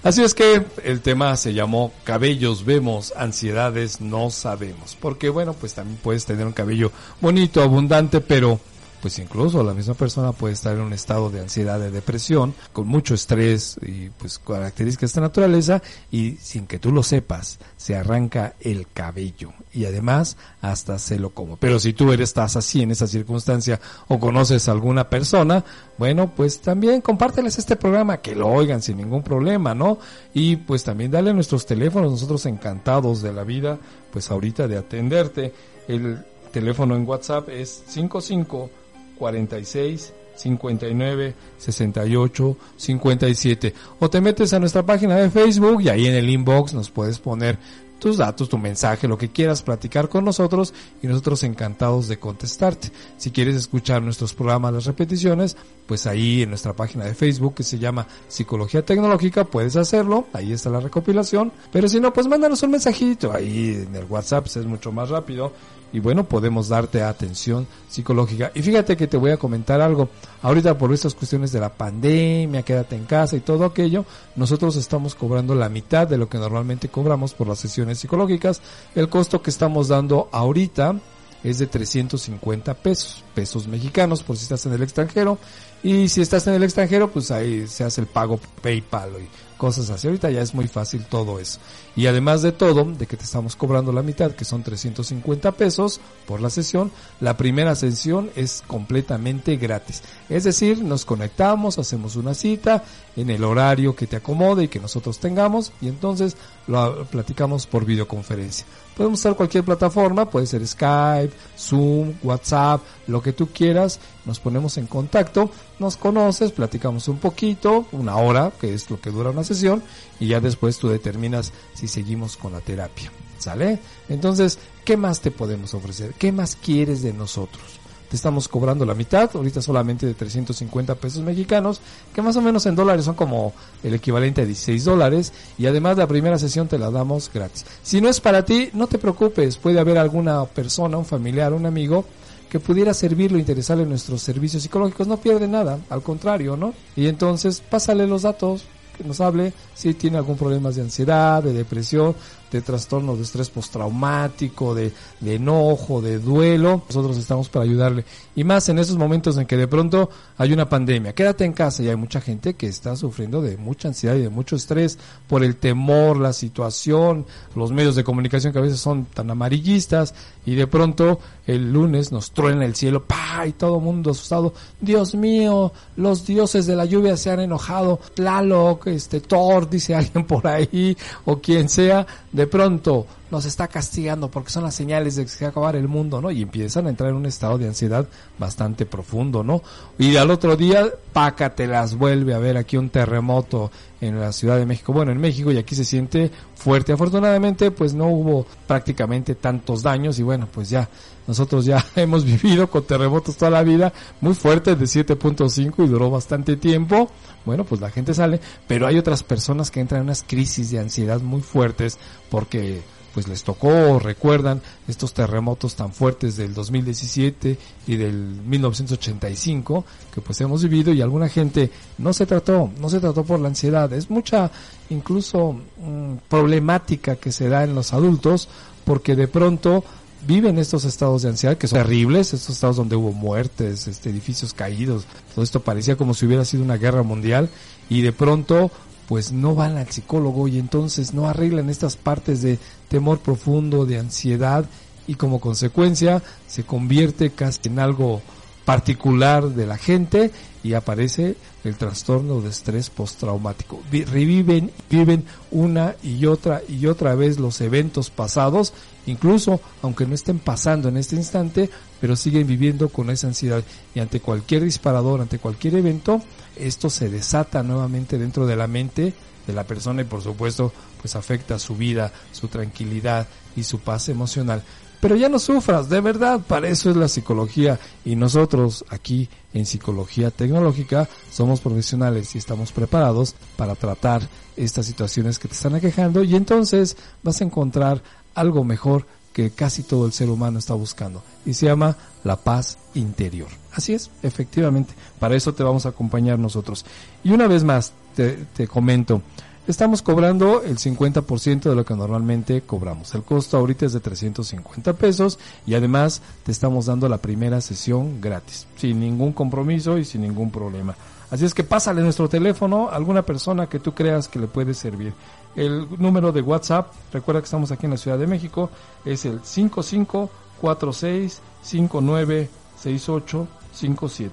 Así es que el tema se llamó Cabellos vemos, ansiedades no sabemos. Porque bueno, pues también puedes tener un cabello bonito, abundante, pero pues incluso la misma persona puede estar en un estado de ansiedad, de depresión, con mucho estrés y pues características de esta naturaleza y sin que tú lo sepas, se arranca el cabello y además hasta se lo como. Pero si tú eres, estás así en esa circunstancia o conoces a alguna persona, bueno, pues también compárteles este programa, que lo oigan sin ningún problema, ¿no? Y pues también dale nuestros teléfonos, nosotros encantados de la vida, pues ahorita de atenderte. El teléfono en WhatsApp es 55 46 59 68 57 o te metes a nuestra página de Facebook y ahí en el inbox nos puedes poner tus datos, tu mensaje, lo que quieras platicar con nosotros y nosotros encantados de contestarte. Si quieres escuchar nuestros programas, las repeticiones, pues ahí en nuestra página de Facebook que se llama Psicología Tecnológica puedes hacerlo, ahí está la recopilación, pero si no, pues mándanos un mensajito, ahí en el WhatsApp es mucho más rápido y bueno, podemos darte atención psicológica. Y fíjate que te voy a comentar algo. Ahorita por estas cuestiones de la pandemia, quédate en casa y todo aquello, nosotros estamos cobrando la mitad de lo que normalmente cobramos por las sesiones psicológicas. El costo que estamos dando ahorita es de 350 pesos, pesos mexicanos por si estás en el extranjero. Y si estás en el extranjero, pues ahí se hace el pago PayPal y cosas así. Ahorita ya es muy fácil todo eso. Y además de todo, de que te estamos cobrando la mitad, que son 350 pesos por la sesión, la primera sesión es completamente gratis. Es decir, nos conectamos, hacemos una cita en el horario que te acomode y que nosotros tengamos y entonces lo platicamos por videoconferencia. Podemos usar cualquier plataforma, puede ser Skype, Zoom, WhatsApp, lo que tú quieras. Nos ponemos en contacto, nos conoces, platicamos un poquito, una hora, que es lo que dura una sesión, y ya después tú determinas si seguimos con la terapia. ¿Sale? Entonces, ¿qué más te podemos ofrecer? ¿Qué más quieres de nosotros? Te estamos cobrando la mitad, ahorita solamente de 350 pesos mexicanos, que más o menos en dólares son como el equivalente a 16 dólares, y además la primera sesión te la damos gratis. Si no es para ti, no te preocupes, puede haber alguna persona, un familiar, un amigo, que pudiera servirlo, interesarle nuestros servicios psicológicos, no pierde nada, al contrario, ¿no? Y entonces, pásale los datos, que nos hable si tiene algún problema de ansiedad, de depresión, de trastorno de estrés postraumático, de, de enojo, de duelo. Nosotros estamos para ayudarle. Y más en esos momentos en que de pronto hay una pandemia. Quédate en casa y hay mucha gente que está sufriendo de mucha ansiedad y de mucho estrés por el temor, la situación, los medios de comunicación que a veces son tan amarillistas y de pronto el lunes nos truena el cielo, pa y todo mundo asustado. Dios mío, los dioses de la lluvia se han enojado. Tlaloc, este Thor, dice alguien por ahí, o quien sea, de pronto nos está castigando porque son las señales de que se va a acabar el mundo, ¿no? Y empiezan a entrar en un estado de ansiedad bastante profundo, ¿no? Y al otro día, paca, te las vuelve a ver aquí un terremoto en la Ciudad de México, bueno, en México, y aquí se siente fuerte. Afortunadamente, pues no hubo prácticamente tantos daños y bueno, pues ya, nosotros ya hemos vivido con terremotos toda la vida, muy fuertes de 7.5 y duró bastante tiempo. Bueno, pues la gente sale, pero hay otras personas que entran en unas crisis de ansiedad muy fuertes porque pues les tocó, recuerdan estos terremotos tan fuertes del 2017 y del 1985 que pues hemos vivido y alguna gente no se trató, no se trató por la ansiedad, es mucha incluso mm, problemática que se da en los adultos porque de pronto viven estos estados de ansiedad que son terribles, estos estados donde hubo muertes, este, edificios caídos, todo esto parecía como si hubiera sido una guerra mundial y de pronto pues no van al psicólogo y entonces no arreglan estas partes de temor profundo, de ansiedad y como consecuencia se convierte casi en algo particular de la gente y aparece el trastorno de estrés postraumático. Reviven, viven una y otra y otra vez los eventos pasados, incluso aunque no estén pasando en este instante, pero siguen viviendo con esa ansiedad. Y ante cualquier disparador, ante cualquier evento, esto se desata nuevamente dentro de la mente de la persona y por supuesto pues afecta su vida, su tranquilidad y su paz emocional. Pero ya no sufras, de verdad, para eso es la psicología. Y nosotros aquí en Psicología Tecnológica somos profesionales y estamos preparados para tratar estas situaciones que te están aquejando. Y entonces vas a encontrar algo mejor que casi todo el ser humano está buscando y se llama la paz interior. Así es, efectivamente, para eso te vamos a acompañar nosotros. Y una vez más, te, te comento, estamos cobrando el 50% de lo que normalmente cobramos. El costo ahorita es de 350 pesos y además te estamos dando la primera sesión gratis, sin ningún compromiso y sin ningún problema. Así es que pásale nuestro teléfono a alguna persona que tú creas que le puede servir. El número de WhatsApp, recuerda que estamos aquí en la Ciudad de México, es el 5546596857.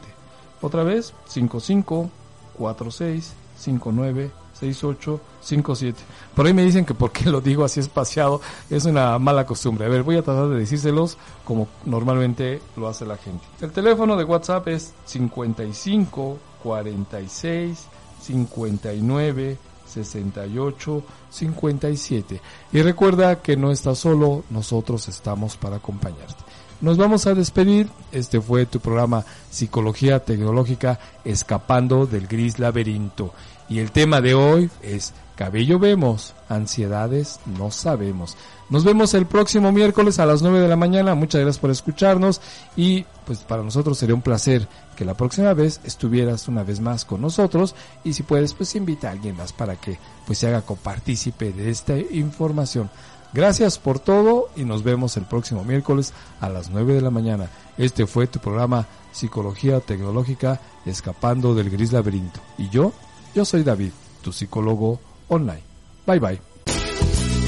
Otra vez, 5546596857. Por ahí me dicen que por qué lo digo así espaciado es una mala costumbre. A ver, voy a tratar de decírselos como normalmente lo hace la gente. El teléfono de WhatsApp es 55 46 59 68 57. Y recuerda que no estás solo, nosotros estamos para acompañarte. Nos vamos a despedir. Este fue tu programa Psicología Tecnológica Escapando del Gris Laberinto. Y el tema de hoy es Cabello vemos, ansiedades no sabemos. Nos vemos el próximo miércoles a las 9 de la mañana. Muchas gracias por escucharnos y pues para nosotros sería un placer que la próxima vez estuvieras una vez más con nosotros y si puedes pues invita a alguien más para que pues se haga copartícipe de esta información. Gracias por todo y nos vemos el próximo miércoles a las 9 de la mañana. Este fue tu programa Psicología Tecnológica Escapando del Gris Laberinto. Y yo, yo soy David, tu psicólogo online. Bye bye.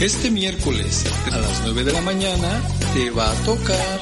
Este miércoles a las 9 de la mañana te va a tocar,